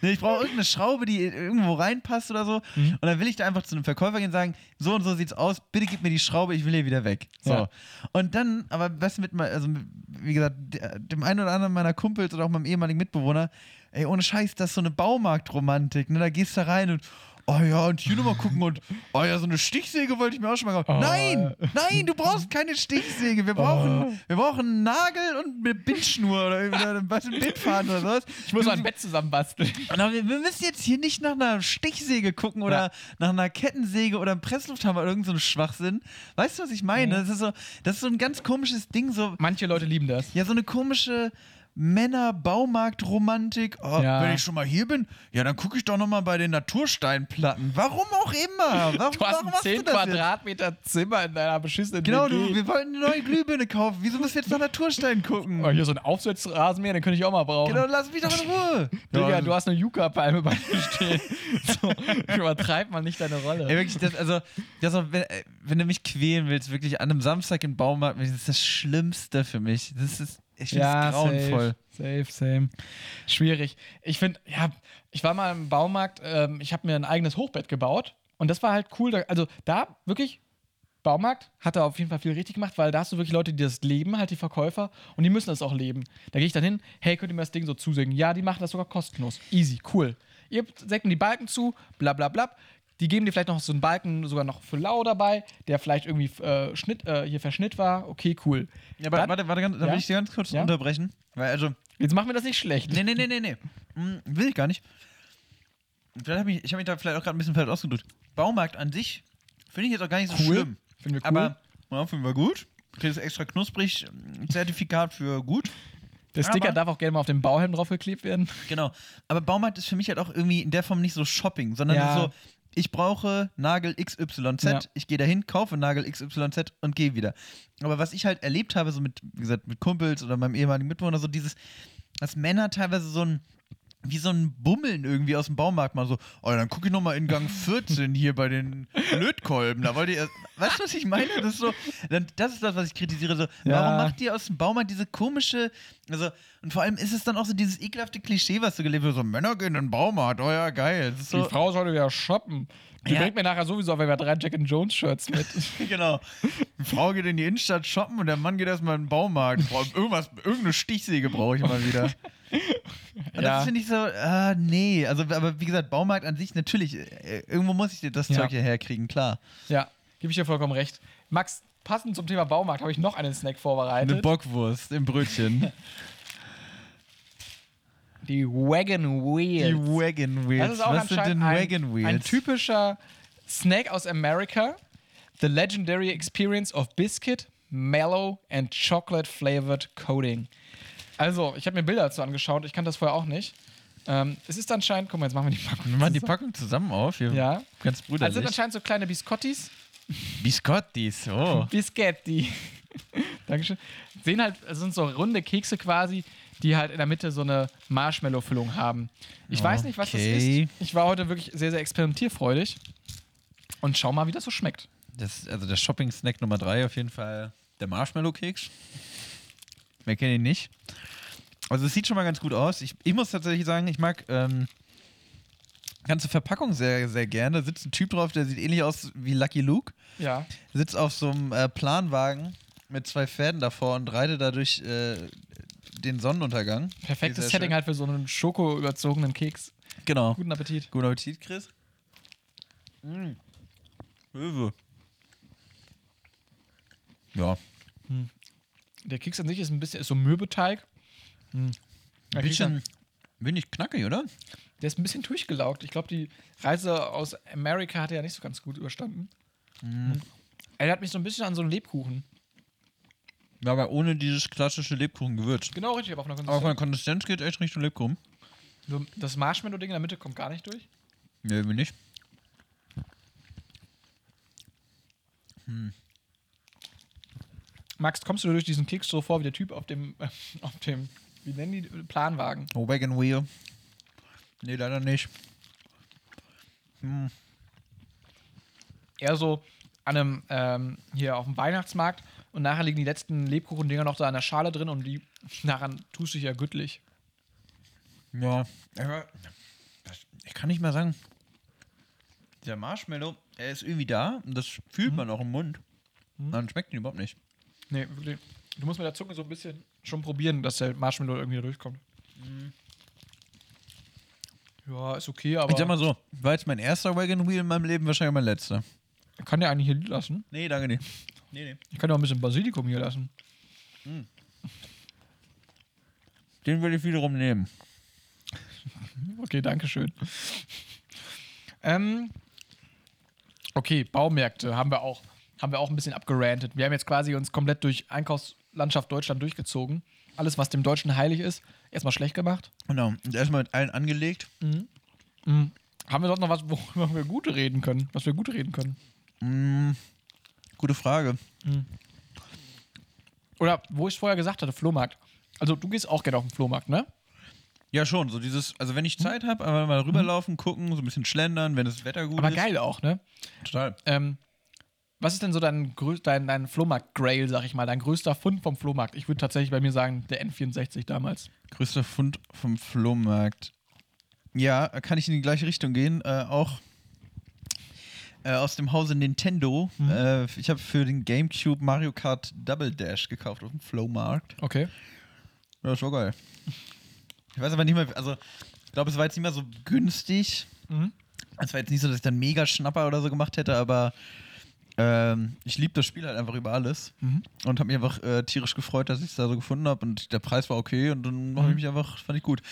nee, ich brauche irgendeine Schraube, die irgendwo reinpasst oder so. Mhm. Und dann will ich da einfach zu einem Verkäufer gehen und sagen, so und so sieht's aus, bitte gib mir die Schraube, ich will hier wieder weg. So. Ja. Und dann, aber was mit, also wie gesagt, dem einen oder anderen meiner Kumpels oder auch meinem ehemaligen Mitbewohner, ey, ohne Scheiß, das ist so eine Baumarktromantik, ne? Da gehst du rein und Oh ja, und hier nochmal gucken und, oh ja, so eine Stichsäge wollte ich mir auch schon mal kaufen. Oh. Nein, nein, du brauchst keine Stichsäge. Wir brauchen, wir brauchen einen Nagel und eine Bindschnur oder was, ein Bindfaden oder sowas. Ich muss ein Bett zusammenbasteln. Wir, wir müssen jetzt hier nicht nach einer Stichsäge gucken oder Ja. nach einer Kettensäge oder einem Presslufthammer oder irgend so Schwachsinn. Weißt du, was ich meine? Das, ist so, das ist so ein ganz komisches Ding, so, Manche Leute lieben das. ja, so eine komische Männer-Baumarkt-Romantik. Oh, Ja. Wenn ich schon mal hier bin, ja, dann gucke ich doch noch mal bei den Natursteinplatten. Warum auch immer? Warum, Du hast warum ein machst 10 du das jetzt? Quadratmeter Zimmer in deiner beschissenen Genau, du, wir wollten eine neue Glühbirne kaufen. Wieso müssen wir jetzt nach Naturstein gucken? Oh, hier so ein Aufsatzrasenmäher, den könnte ich auch mal brauchen. Genau, lass mich doch in Ruhe. Digga, Ja, du hast eine Yucca-Palme bei dir stehen. so, übertreib mal nicht deine Rolle. Ey, wirklich, das, also, das wenn, äh, wenn du mich quälen willst, wirklich an einem Samstag im Baumarkt, das ist das Schlimmste für mich. Das ist, ich finde es grauenvoll. Safe, safe, same. Schwierig. Ich finde, ja, ich war mal im Baumarkt, ähm, ich habe mir ein eigenes Hochbett gebaut und das war halt cool. Da, also da wirklich Baumarkt hat er auf jeden Fall viel richtig gemacht, weil da hast du wirklich Leute, die das leben, halt die Verkäufer, und die müssen das auch leben. Da gehe ich dann hin, hey, könnt ihr mir das Ding so zusägen? Ja, die machen das sogar kostenlos. Easy, cool. Ihr sägt mir die Balken zu, bla bla bla. Die geben dir vielleicht noch so einen Balken sogar noch für lau dabei, der vielleicht irgendwie äh, Schnitt, äh, hier Verschnitt war. Okay, cool. Ja, aber Dann- warte, warte, ganz, da Ja? will ich dir ganz kurz Ja? unterbrechen. Weil, also, Jetzt machen wir das nicht schlecht. nee, nee, nee, nee, nee. Hm, will ich gar nicht. Vielleicht hab ich ich habe mich da vielleicht auch gerade ein bisschen falsch ausgedrückt. Baumarkt an sich finde ich jetzt auch gar nicht so Cool. schlimm. Finden wir cool. Aber, ja, finden wir gut. Kriegst extra knusprig ähm, Zertifikat für gut. der Sticker aber- darf auch gerne mal auf dem Bauhelm draufgeklebt werden. Genau. Aber Baumarkt ist für mich halt auch irgendwie in der Form nicht so Shopping, sondern Ja. so, ich brauche Nagel XYZ, Ja. ich gehe dahin, kaufe Nagel XYZ und gehe wieder. Aber was ich halt erlebt habe, so mit, wie gesagt, mit Kumpels oder meinem ehemaligen Mitbewohner, so dieses, dass Männer teilweise so ein, wie so ein Bummeln irgendwie aus dem Baumarkt mal so, oh, dann gucke ich nochmal in Gang 14 hier bei den Lötkolben. Da wollt ihr, weißt du, was ich meine? Das ist so, das ist das, was ich kritisiere. So, Ja. warum macht ihr aus dem Baumarkt diese komische, also, und vor allem ist es dann auch so dieses ekelhafte Klischee, was du gelebt hast, so Männer gehen in den Baumarkt, oh ja, geil. So, Die Frau sollte wieder shoppen. Die Ja. bringt mir nachher sowieso, wenn wir drei Jack and Jones Shirts mit. genau. Die Frau geht in die Innenstadt shoppen und der Mann geht erstmal in den Baumarkt. Irgendwas, irgendeine Stichsäge brauche ich mal wieder. Und Ja. das finde ich so, ah, nee. Also, aber wie gesagt, Baumarkt an sich, natürlich, äh, irgendwo muss ich dir das Ja. Zeug hierher kriegen, klar. ja, gebe ich dir vollkommen recht. Max, passend zum Thema Baumarkt habe ich noch einen Snack vorbereitet. Bockwurst im Brötchen. die Wagon Wheels. Die Wagon Wheels. Das ist auch Was anscheinend ein, ein typischer Snack aus Amerika. The legendary experience of biscuit, mellow and chocolate flavored coating. Also, ich habe mir Bilder dazu angeschaut. Ich kannte das vorher auch nicht. Ähm, es ist anscheinend, guck mal, jetzt machen wir die Packung. Wir machen die. Packung zusammen auf. Hier. Ja. Ganz Also brüderlich. sind anscheinend so kleine Biscottis. Biscottis, oh. Biscotti. Dankeschön. Sehen halt, es sind so runde Kekse quasi, die halt in der Mitte so eine Marshmallow-Füllung haben. Ich weiß nicht, was das Okay. ist. Ich war heute wirklich sehr, sehr experimentierfreudig. Und schau mal, wie das so schmeckt. Das, also der Shopping-Snack Nummer drei auf jeden Fall der Marshmallow-Keks. Wer kennt ihn nicht? Also es sieht schon mal ganz gut aus. Ich, ich muss tatsächlich sagen, ich mag ähm, ganze Verpackung sehr, sehr gerne. Da sitzt ein Typ drauf, der sieht ähnlich aus wie Lucky Luke. Ja. Sitzt auf so einem äh, Planwagen mit zwei Pferden davor und reitet dadurch äh, den Sonnenuntergang. Perfektes Setting schön. halt für so einen schoko-überzogenen Keks. Genau. Guten Appetit. Guten Appetit, Chris. Mm. Löwe. Ja. Der Keks an sich ist ein bisschen ist so Mürbeteig. Hm. Ein bisschen wenig knackig, oder? Der ist ein bisschen durchgelaugt. Ich glaube, die Reise aus Amerika hat er ja nicht so ganz gut überstanden. Mhm. Erinnert mich so ein bisschen an so einen Lebkuchen. Ja, aber ohne dieses klassische Lebkuchengewürz. Genau richtig, aber auf einer Aber von Konsistenz. der Konsistenz geht echt Richtung Lebkuchen. So, das Marshmallow-Ding in der Mitte kommt gar nicht durch. Nee, irgendwie nicht. Max, kommst du durch diesen Keks so vor wie der Typ auf dem, auf dem, wie nennen die, Planwagen? Oh, Wagon Wheel. Nee, leider nicht. Eher so an einem, ähm, hier auf dem Weihnachtsmarkt und nachher liegen die letzten Lebkuchen-Dinger noch da in der Schale drin und die, daran tust du dich ja gütlich. Ja. Aber das, ich kann nicht mehr sagen. Der Marshmallow, er ist irgendwie da und das fühlt man auch im Mund. Man schmeckt ihn überhaupt nicht. Nee, wirklich. Du musst mit der Zunge so ein bisschen schon probieren, dass der Marshmallow irgendwie durchkommt. Ja, ist okay, aber ich sag mal so, war jetzt mein erster Wagon Wheel in meinem Leben, wahrscheinlich mein letzter. kann der eigentlich hier lassen. Nee, danke nicht. Nee, nee. Ich kann auch ein bisschen Basilikum hier lassen. Den will ich wiederum nehmen. Okay, danke schön. ähm, okay, Baumärkte haben wir auch, haben wir auch ein bisschen abgerantet. Wir haben jetzt quasi uns komplett durch Einkaufslandschaft Deutschland durchgezogen. Alles, was dem Deutschen heilig ist, erstmal schlecht gemacht. Genau. Und erstmal mit allen angelegt. Haben wir sonst noch was, worüber wir gut reden können? Was wir gut reden können? Mm, gute Frage. Oder wo ich vorher gesagt hatte, Flohmarkt. Also du gehst auch gerne auf den Flohmarkt, ne? Ja, schon. So dieses, also wenn ich Zeit habe, einmal mal rüberlaufen, gucken, so ein bisschen schlendern, wenn das Wetter gut Aber ist. geil auch, ne? Total. Ähm, was ist denn so dein, dein, dein Flohmarkt-Grail, sag ich mal, dein größter Fund vom Flohmarkt? Ich würde tatsächlich bei mir sagen, der N64 damals. Größter Fund vom Flohmarkt. Ja, kann ich in die gleiche Richtung gehen. Äh, auch äh, aus dem Hause Nintendo. Mhm. Äh, ich habe für den GameCube Mario Kart Double Dash gekauft auf dem Flowmarkt. Okay. Ja, das war geil. Ich weiß aber nicht mehr, also ich glaube, es war jetzt nicht mehr so günstig. Mhm. Es war jetzt nicht so, dass ich dann mega Schnapper oder so gemacht hätte, aber ähm, ich liebe das Spiel halt einfach über alles Mhm. und habe mich einfach äh, tierisch gefreut, dass ich es da so gefunden habe und der Preis war okay und dann habe Mhm. ich mich einfach, fand ich gut.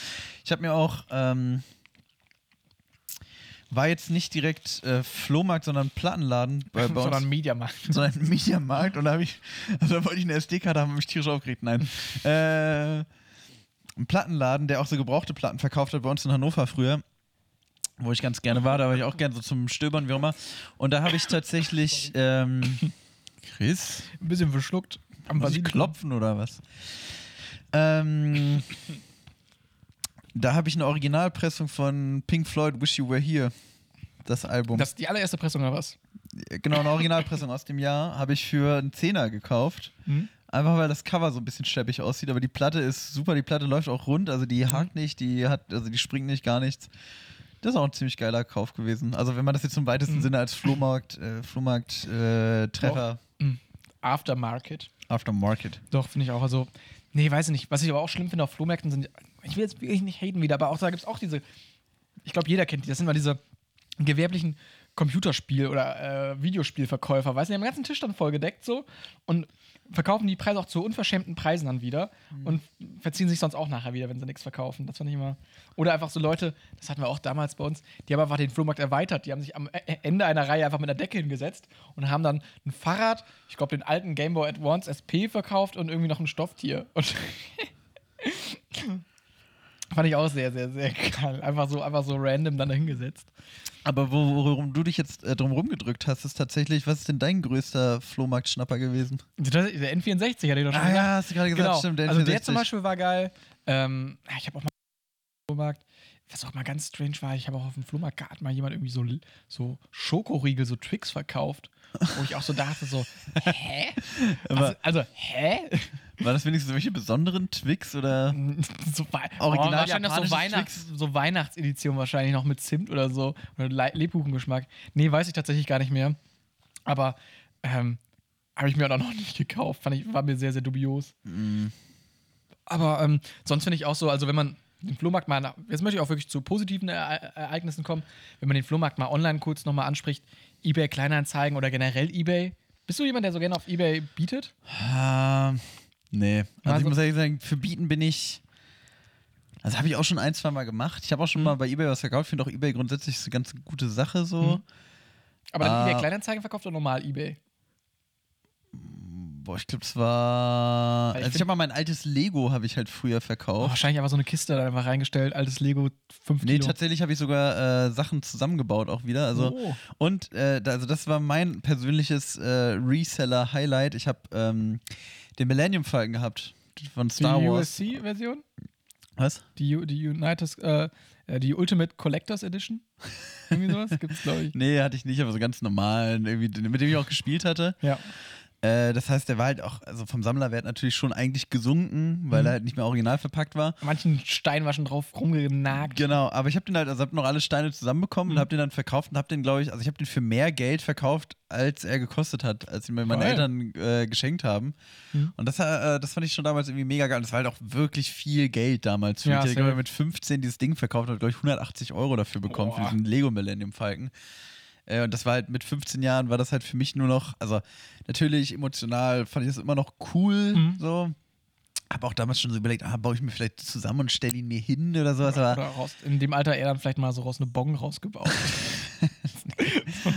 Ich habe mir auch, ähm, war jetzt nicht direkt äh, Flohmarkt, sondern Plattenladen bei, bei Sondern Mediamarkt. so einen Mediamarkt und da habe ich, also da wollte ich eine SD-Karte haben und mich tierisch aufgeregt. Nein. äh, ein Plattenladen, der auch so gebrauchte Platten verkauft hat bei uns in Hannover früher, wo ich ganz gerne war. Da war ich auch gerne so zum Stöbern, wie auch immer. Und da habe ich tatsächlich. Ähm, Chris? Ein bisschen verschluckt. Am Muss ich klopfen oder was? Ähm, da habe ich eine Originalpressung von Pink Floyd Wish You Were Here. Das Album. Das ist die allererste Pressung oder was? genau, eine Originalpressung aus dem Jahr habe ich für einen Zehner gekauft. Mhm. Einfach weil das Cover so ein bisschen scheppig aussieht, aber die Platte ist super, die Platte läuft auch rund, also die hakt nicht, die hat, also die springt nicht, gar nichts. Das ist auch ein ziemlich geiler Kauf gewesen. Also wenn man das jetzt im weitesten Mhm. Sinne als Flohmarkt, äh, Flohmarkt äh, Treffer Aftermarket. Aftermarket. Doch, finde ich auch. Also, nee, weiß ich nicht. Was ich aber auch schlimm finde auf Flohmärkten sind, ich will jetzt wirklich nicht haten wieder, aber auch da gibt es auch diese, ich glaube, jeder kennt die, das sind mal diese gewerblichen Computerspiel- oder äh, Videospielverkäufer, weißt du, die haben den ganzen Tisch dann vollgedeckt so und verkaufen die Preise auch zu unverschämten Preisen dann wieder und verziehen sich sonst auch nachher wieder, wenn sie nichts verkaufen. Das fand ich immer. Oder einfach so Leute, das hatten wir auch damals bei uns, die haben einfach den Flohmarkt erweitert. Die haben sich am E- Ende einer Reihe einfach mit einer Decke hingesetzt und haben dann ein Fahrrad, ich glaube den alten Game Boy Advance SP verkauft und irgendwie noch ein Stofftier. Und fand ich auch sehr, sehr, sehr geil. Einfach so, einfach so random dann dahingesetzt. Aber wo, worum du dich jetzt äh, drum rumgedrückt hast, ist tatsächlich, was ist denn dein größter Flohmarktschnapper gewesen? Der N64 hatte ich doch schon Ah gesagt. ja, hast du gerade gesagt, genau. stimmt, der also der N64. zum Beispiel war geil. Ähm, ja, ich habe auch mal Flohmarkt. Was auch mal ganz strange war, ich habe auch auf dem Flohmarkt mal jemand irgendwie so, so Schokoriegel, so Tricks verkauft. Wo ich auch so dachte, so, hä? Also, also hä? War das wenigstens solche besonderen Twix oder? so, wei- Original oh, wahrscheinlich noch so, Weihnachts-, so Weihnachtsedition wahrscheinlich noch mit Zimt oder so. Oder Le Lebkuchengeschmack. Nee, weiß ich tatsächlich gar nicht mehr. Aber ähm, habe ich mir auch noch nicht gekauft. Fand ich, war mir sehr, sehr dubios. Aber ähm, sonst finde ich auch so, also wenn man den Flohmarkt mal, jetzt möchte ich auch wirklich zu positiven Ereignissen kommen, wenn man den Flohmarkt mal online kurz nochmal anspricht, eBay Kleinanzeigen oder generell eBay. Bist du jemand, der so gerne auf eBay bietet? Ah, nee. Also, Also- ich muss ehrlich sagen, für Bieten bin ich. Also habe ich auch schon ein, zwei Mal gemacht. Ich habe auch schon Mhm. mal bei eBay was verkauft. Ich finde auch eBay grundsätzlich eine ganz gute Sache so. Mhm. Aber dann Ah. eBay Kleinanzeigen verkauft oder normal eBay? Boah, ich glaube, es war. Ich Also ich habe mal mein altes Lego habe ich halt früher Oh, verkauft. wahrscheinlich einfach so eine Kiste da einfach reingestellt, altes Lego 5 Nee, Kilo. tatsächlich habe ich sogar äh, Sachen zusammengebaut auch wieder. Also Oh. und äh, also das war mein persönliches äh, Reseller-Highlight. Ich habe ähm, den Millennium Falcon gehabt von Die Star Wars. USC-Version? Was? Die, die United, äh, äh, die Ultimate Collectors Edition? Irgendwie sowas gibt's, glaube ich. Nee, hatte ich nicht, aber so ganz normalen, irgendwie, mit dem ich auch gespielt hatte. Ja. Äh, das heißt, der war halt auch, also vom Sammlerwert natürlich schon eigentlich gesunken, weil Mhm. er halt nicht mehr original verpackt war. Manchen Stein war schon drauf rumgenagt. Genau, aber ich habe den halt, also habe noch alle Steine zusammenbekommen Mhm. und habe den dann verkauft und habe den, glaube ich, also ich habe den für mehr Geld verkauft, als er gekostet hat, als ihn mir meine Geil. Eltern äh, geschenkt haben. Mhm. Und das, äh, das fand ich schon damals irgendwie mega geil. Und das war halt auch wirklich viel Geld damals. Für Ja, ich safe. mit 15 dieses Ding verkauft und glaube ich 180 Euro dafür bekommen für Boah. diesen Lego Millennium Falcon. Äh, und das war halt mit 15 Jahren war das halt für mich nur noch, also natürlich emotional fand ich das immer noch cool, Mhm. so. Habe auch damals schon so überlegt, ah, baue ich mir vielleicht zusammen und stelle ihn mir hin oder sowas. Oder Aber raus, in dem Alter eher dann vielleicht mal so raus eine Bong rausgebaut.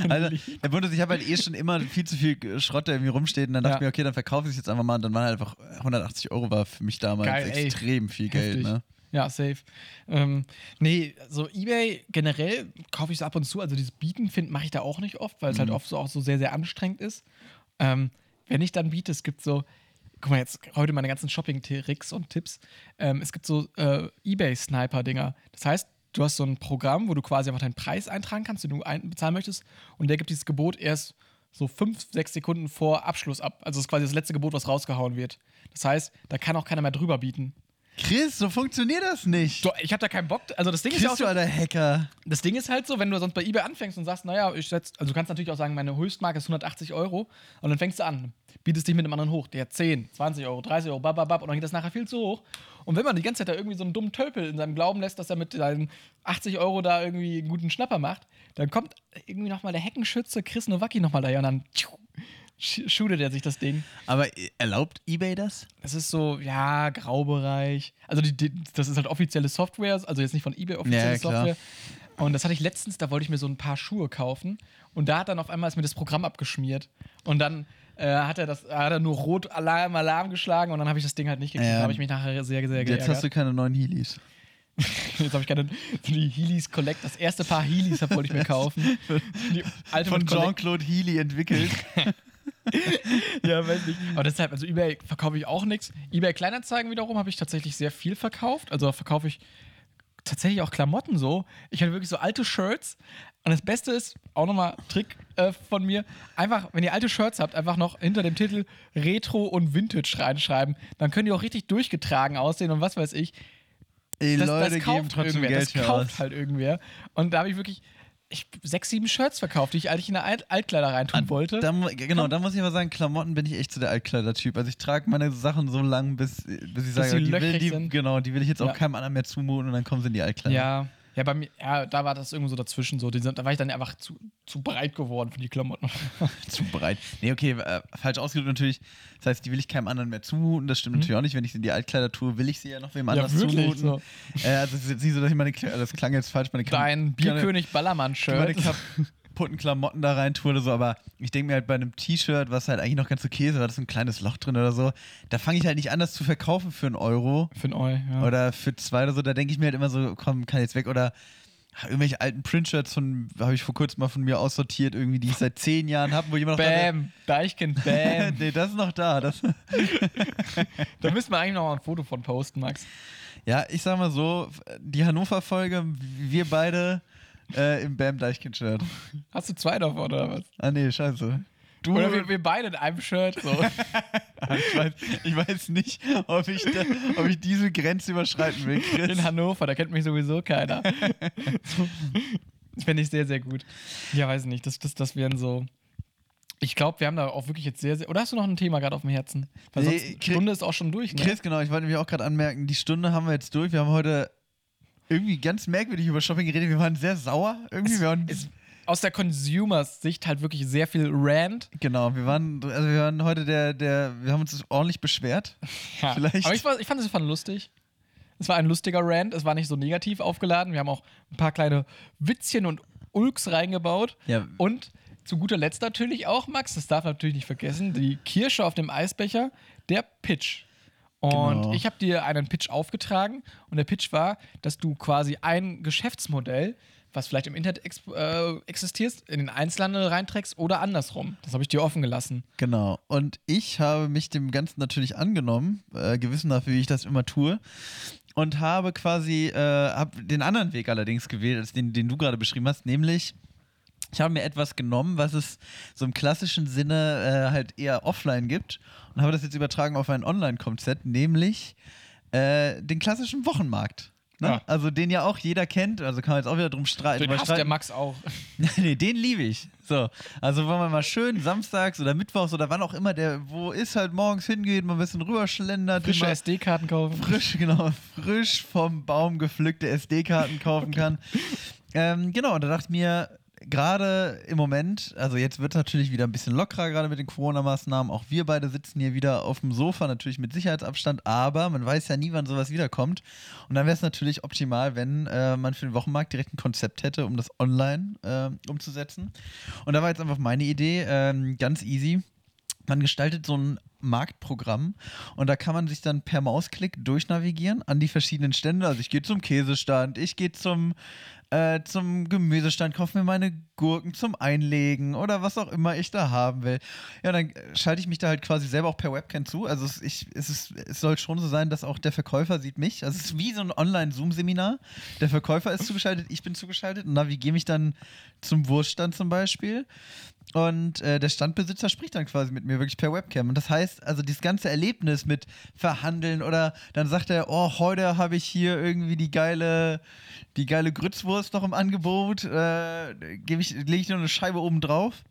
Also, der Punkt ist, ich habe halt eh schon immer viel zu viel Schrott, der irgendwie rumsteht. Und dann dachte Ja. ich mir, okay, dann verkaufe ich es jetzt einfach mal. Und dann waren halt einfach 180 Euro war für mich damals Geil, ey. extrem viel Geld. Ne? Ja, safe. Ähm, nee, so Ebay generell kaufe ich es ab und zu. Also dieses Bieten mache ich da auch nicht oft, weil es halt Mhm. oft so auch so sehr, sehr anstrengend ist. Ähm, wenn ich dann biete, es gibt so, guck mal, jetzt heute meine ganzen Shopping-Tricks und Tipps. Ähm, es gibt so äh, Ebay-Sniper-Dinger. Das heißt, du hast so ein Programm, wo du quasi einfach deinen Preis eintragen kannst, den du bezahlen möchtest, und der gibt dieses Gebot erst so fünf, sechs Sekunden vor Abschluss ab. Also das ist quasi das letzte Gebot, was rausgehauen wird. Das heißt, da kann auch keiner mehr drüber bieten. Chris, so funktioniert das nicht. So, ich habe da keinen Bock. Also das Ding ist ja auch Chris, du alter Hacker. das Ding ist halt so, wenn du sonst bei eBay anfängst und sagst, naja, ich setz, also du kannst natürlich auch sagen, meine Höchstmarke ist 180 Euro und dann fängst du an, bietest dich mit einem anderen hoch, der 10, 20 Euro, 30 Euro, bababab und dann geht das nachher viel zu hoch. Und wenn man die ganze Zeit da irgendwie so einen dummen Tölpel in seinem Glauben lässt, dass er mit seinen 80 Euro da irgendwie einen guten Schnapper macht, dann kommt irgendwie nochmal der Heckenschütze Chris Nowacki nochmal daher und dann tschiu, sch- shootet er sich das Ding. Aber äh, erlaubt eBay das? Es ist so, ja, Graubereich. Also die, die, das ist halt offizielle Software, also jetzt nicht von eBay offizielle Ja. Software. Und das hatte ich letztens, da wollte ich mir so ein paar Schuhe kaufen und da hat dann auf einmal ist mir das Programm abgeschmiert und dann äh, hat er das, hat er nur rot Alarm, Alarm geschlagen und dann habe ich das Ding halt nicht gekriegt. Ja. Da habe ich mich nachher sehr, sehr geärgert. Jetzt hast du keine neuen Heelys. Jetzt habe ich gerade die Heelys Collect, das erste Paar Heelys wollte ich mir kaufen. Die alte Von Jean-Claude Healy entwickelt. Ja, weiß nicht. Aber deshalb, also eBay verkaufe ich auch nichts. eBay Kleinanzeigen wiederum habe ich tatsächlich sehr viel verkauft. Also verkaufe ich tatsächlich auch Klamotten so. Ich hatte wirklich so alte Shirts. Und das Beste ist, auch nochmal Trick äh, von mir, einfach, wenn ihr alte Shirts habt, einfach noch hinter dem Titel Retro und Vintage reinschreiben. Dann können die auch richtig durchgetragen aussehen und was weiß ich. Die Das, Leute das geben kauft trotzdem irgendwer. Geld das kauft halt irgendwer. Und da habe ich wirklich ich, sechs, sieben Shirts verkauft, die ich eigentlich in eine Alt Altkleider reintun wollte. Da, genau, da muss ich aber sagen, Klamotten bin ich echt so der Altkleider-Typ. Also ich trage meine Sachen so lang, bis, bis ich sage, sie die will, die, genau, die will ich jetzt auch Ja. keinem anderen mehr zumuten und dann kommen sie in die Altkleider. Ja, ja, bei mir, ja, da war das irgendwo so dazwischen so. Da war ich dann einfach zu, zu breit geworden für die Klamotten. Zu breit. Nee, okay, äh, falsch ausgedrückt natürlich. Das heißt, die will ich keinem anderen mehr zumuten. Das stimmt natürlich auch nicht. Wenn ich sie in die Altkleider tue, will ich sie ja noch wem anders zumuten. so. Äh, also es ist jetzt nicht so, dass ich meine, das klang jetzt falsch, meine Dein Bierkönig meine Ballermann-Shirt. kaputten Klamotten da rein tue oder so, aber ich denke mir halt bei einem T-Shirt, was halt eigentlich noch ganz okay ist, da ist ein kleines Loch drin oder so, da fange ich halt nicht an, das zu verkaufen für einen Euro Für ein Eu, ja. oder für zwei oder so, da denke ich mir halt immer so, komm, kann jetzt weg oder irgendwelche alten Printshirts von, habe ich vor kurzem mal von mir aussortiert, irgendwie, die ich seit zehn Jahren habe, wo jemand noch Bam, Deichkind, bam. nee, das ist noch da. Das, da müssen wir eigentlich noch mal ein Foto von posten, Max. ja, ich sag mal so, die Hannover-Folge, wir beide äh, im Bam Deichkind-Shirt. Hast du zwei davon oder was? Ah, nee, scheiße. Du, Oder wir, wir beide in einem Shirt. So. ich, weiß, ich weiß nicht, ob ich, da, ob ich diese Grenze überschreiten will, Chris. in Hannover, da kennt mich sowieso keiner. so. Das fände ich sehr, sehr gut. Ja, weiß nicht, das, das, das wären so. Ich glaube, wir haben da auch wirklich jetzt sehr, sehr. Oder hast du noch ein Thema gerade auf dem Herzen? Weil Nee, sonst Chris- Stunde ist auch schon durch, ne? Chris, genau, ich wollte nämlich auch gerade anmerken, die Stunde haben wir jetzt durch. Wir haben heute irgendwie ganz merkwürdig über Shopping geredet. Wir waren sehr sauer. Irgendwie, wir waren, ist aus der Consumers-Sicht halt wirklich sehr viel Rand. genau, wir waren, also wir waren heute der, der, wir haben uns ordentlich beschwert. Ja. Vielleicht. Aber ich, war, ich fand es fand lustig. Es war ein lustiger Rant, es war nicht so negativ aufgeladen. Wir haben auch ein paar kleine Witzchen und Ulks reingebaut. Ja. Und zu guter Letzt natürlich auch, Max, das darf man natürlich nicht vergessen, die Kirsche auf dem Eisbecher, der Pitch. Und Genau. ich habe dir einen Pitch aufgetragen und der Pitch war, dass du quasi ein Geschäftsmodell, was vielleicht im Internet ex äh, existiert, in den Einzelhandel reinträgst oder andersrum. Das habe ich dir offen gelassen. Genau. Und ich habe mich dem Ganzen natürlich angenommen, äh, gewissenhaft, wie ich das immer tue. Und habe quasi, äh, habe den anderen Weg allerdings gewählt, als den, den du gerade beschrieben hast, nämlich ich habe mir etwas genommen, was es so im klassischen Sinne äh, halt eher offline gibt und habe das jetzt übertragen auf ein Online-Konzept, nämlich äh, den klassischen Wochenmarkt. Ne? Ja. Also den ja auch jeder kennt, also kann man jetzt auch wieder drum streiten. Den hasst der. Max auch. nee, den liebe ich. So, also wenn man mal schön samstags oder mittwochs oder wann auch immer der, wo ist halt morgens hingeht, mal ein bisschen rüberschlendert, Frische SD-Karten kaufen. frisch, genau, frisch vom Baum gepflückte SD-Karten kaufen kann. Ähm, genau, und da dachte ich mir, gerade im Moment, also jetzt wird natürlich wieder ein bisschen lockerer, gerade mit den Corona-Maßnahmen. Auch wir beide sitzen hier wieder auf dem Sofa, natürlich mit Sicherheitsabstand, aber man weiß ja nie, wann sowas wiederkommt. Und dann wäre es natürlich optimal, wenn äh, man für den Wochenmarkt direkt ein Konzept hätte, um das online äh, umzusetzen. Und da war jetzt einfach meine Idee, ähm, ganz easy. Man gestaltet so ein Marktprogramm und da kann man sich dann per Mausklick durchnavigieren an die verschiedenen Stände. Also ich gehe zum Käsestand, ich gehe zum, äh, zum Gemüsestand, kaufe mir meine Gurken zum Einlegen oder was auch immer ich da haben will. Ja, dann schalte ich mich da halt quasi selber auch per Webcam zu. Also es, ich, es, ist, es soll schon so sein, dass auch der Verkäufer sieht mich. Also es ist wie so ein Online-Zoom-Seminar. Der Verkäufer ist zugeschaltet, ich bin zugeschaltet und navigiere mich dann zum Wurststand zum Beispiel. Und äh, der Standbesitzer spricht dann quasi mit mir wirklich per Webcam. Und das heißt, also dieses ganze Erlebnis mit Verhandeln oder dann sagt er, oh, heute habe ich hier irgendwie die geile, die geile Grützwurst noch im Angebot, äh, lege ich noch eine Scheibe oben drauf.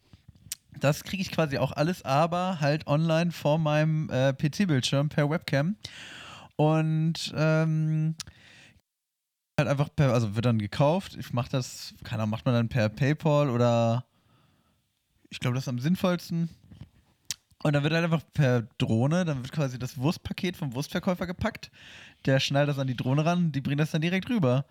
Das kriege ich quasi auch alles, aber halt online vor meinem äh, PC-Bildschirm per Webcam. Und ähm, halt einfach per, also wird dann gekauft. Ich mache das, keine Ahnung, macht man dann per PayPal oder ich glaube, das ist am sinnvollsten. Und dann wird halt einfach per Drohne, dann wird quasi das Wurstpaket vom Wurstverkäufer gepackt. Der schnallt das an die Drohne ran, die bringt das dann direkt rüber.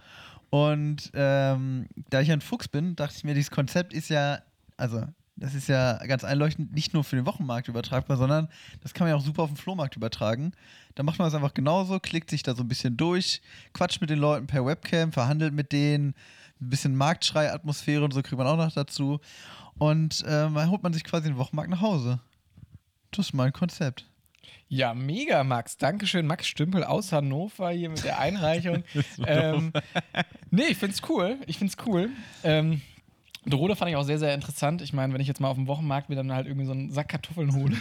Und ähm, da ich ein Fuchs bin, dachte ich mir, dieses Konzept ist ja, also das ist ja ganz einleuchtend nicht nur für den Wochenmarkt übertragbar, sondern das kann man ja auch super auf den Flohmarkt übertragen. Da macht man es einfach genauso, klickt sich da so ein bisschen durch, quatscht mit den Leuten per Webcam, verhandelt mit denen, ein bisschen Marktschrei-Atmosphäre und so kriegt man auch noch dazu. Und ähm, dann holt man sich quasi den Wochenmarkt nach Hause. Das ist mein Konzept. Ja, mega, Max. Dankeschön, Max Stümpel aus Hannover hier mit der Einreichung. ähm, nee, ich find's cool. Ich find's cool. Ähm, Drohne fand ich auch sehr, sehr interessant. Ich meine, wenn ich jetzt mal auf dem Wochenmarkt mir dann halt irgendwie so einen Sack Kartoffeln hole,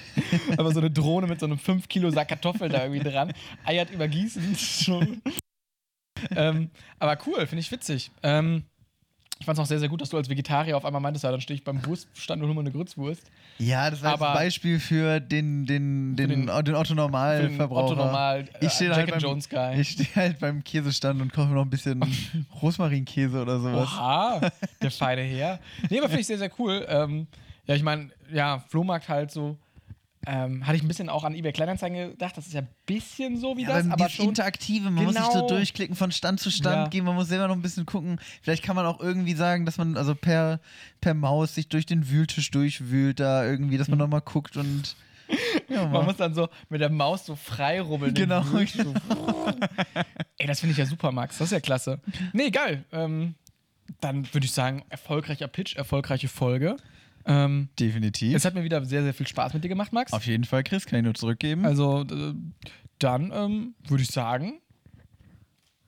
aber so eine Drohne mit so einem 5 Kilo Sack Kartoffeln da irgendwie dran, eiert übergießen, schon. ähm, aber cool, finde ich witzig. Ähm, ich fand es auch sehr, sehr gut, dass du als Vegetarier auf einmal meintest, ja, dann stehe ich beim Wurststand und hole mir eine Grützwurst. Ja, das war Aber- ein Beispiel für den, den, den, den- den, Otto Normalverbraucher. Otto Normal, äh, ich stehe halt, beim- Jones Guy. ich stehe halt beim Käsestand und kaufe noch ein bisschen Rosmarinkäse oder sowas. Oha, der feine Herr. Nee, aber finde ich sehr, sehr cool. Ähm, ja, ich meine, ja, Flohmarkt halt so. Ähm, hatte ich ein bisschen auch an eBay Kleinanzeigen gedacht. Das ist ja ein bisschen so wie Ja, das, aber aber schon. Interaktive, man muss sich Genau. so durchklicken, von Stand zu Stand Ja. gehen, man muss selber noch ein bisschen gucken. Vielleicht kann man auch irgendwie sagen, dass man also per, per Maus sich durch den Wühltisch durchwühlt, da irgendwie, dass man nochmal guckt und. Ja, Man muss dann so mit der Maus so frei rubbeln. Genau. So. Ey, das finde ich ja super, Max. Das ist ja klasse. Nee, geil. Ähm, dann würde ich sagen, erfolgreicher Pitch, erfolgreiche Folge. Ähm, Definitiv. es hat mir wieder sehr, sehr viel Spaß mit dir gemacht, Max. Auf jeden Fall, Chris, kann ich nur zurückgeben. Also, äh, dann ähm, würde ich sagen,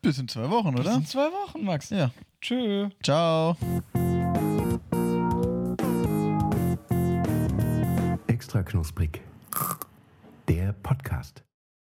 bis in zwei Wochen, bis oder? in zwei Wochen, Max. Ja. Tschö. Ciao. Extra knusprig. Der Podcast.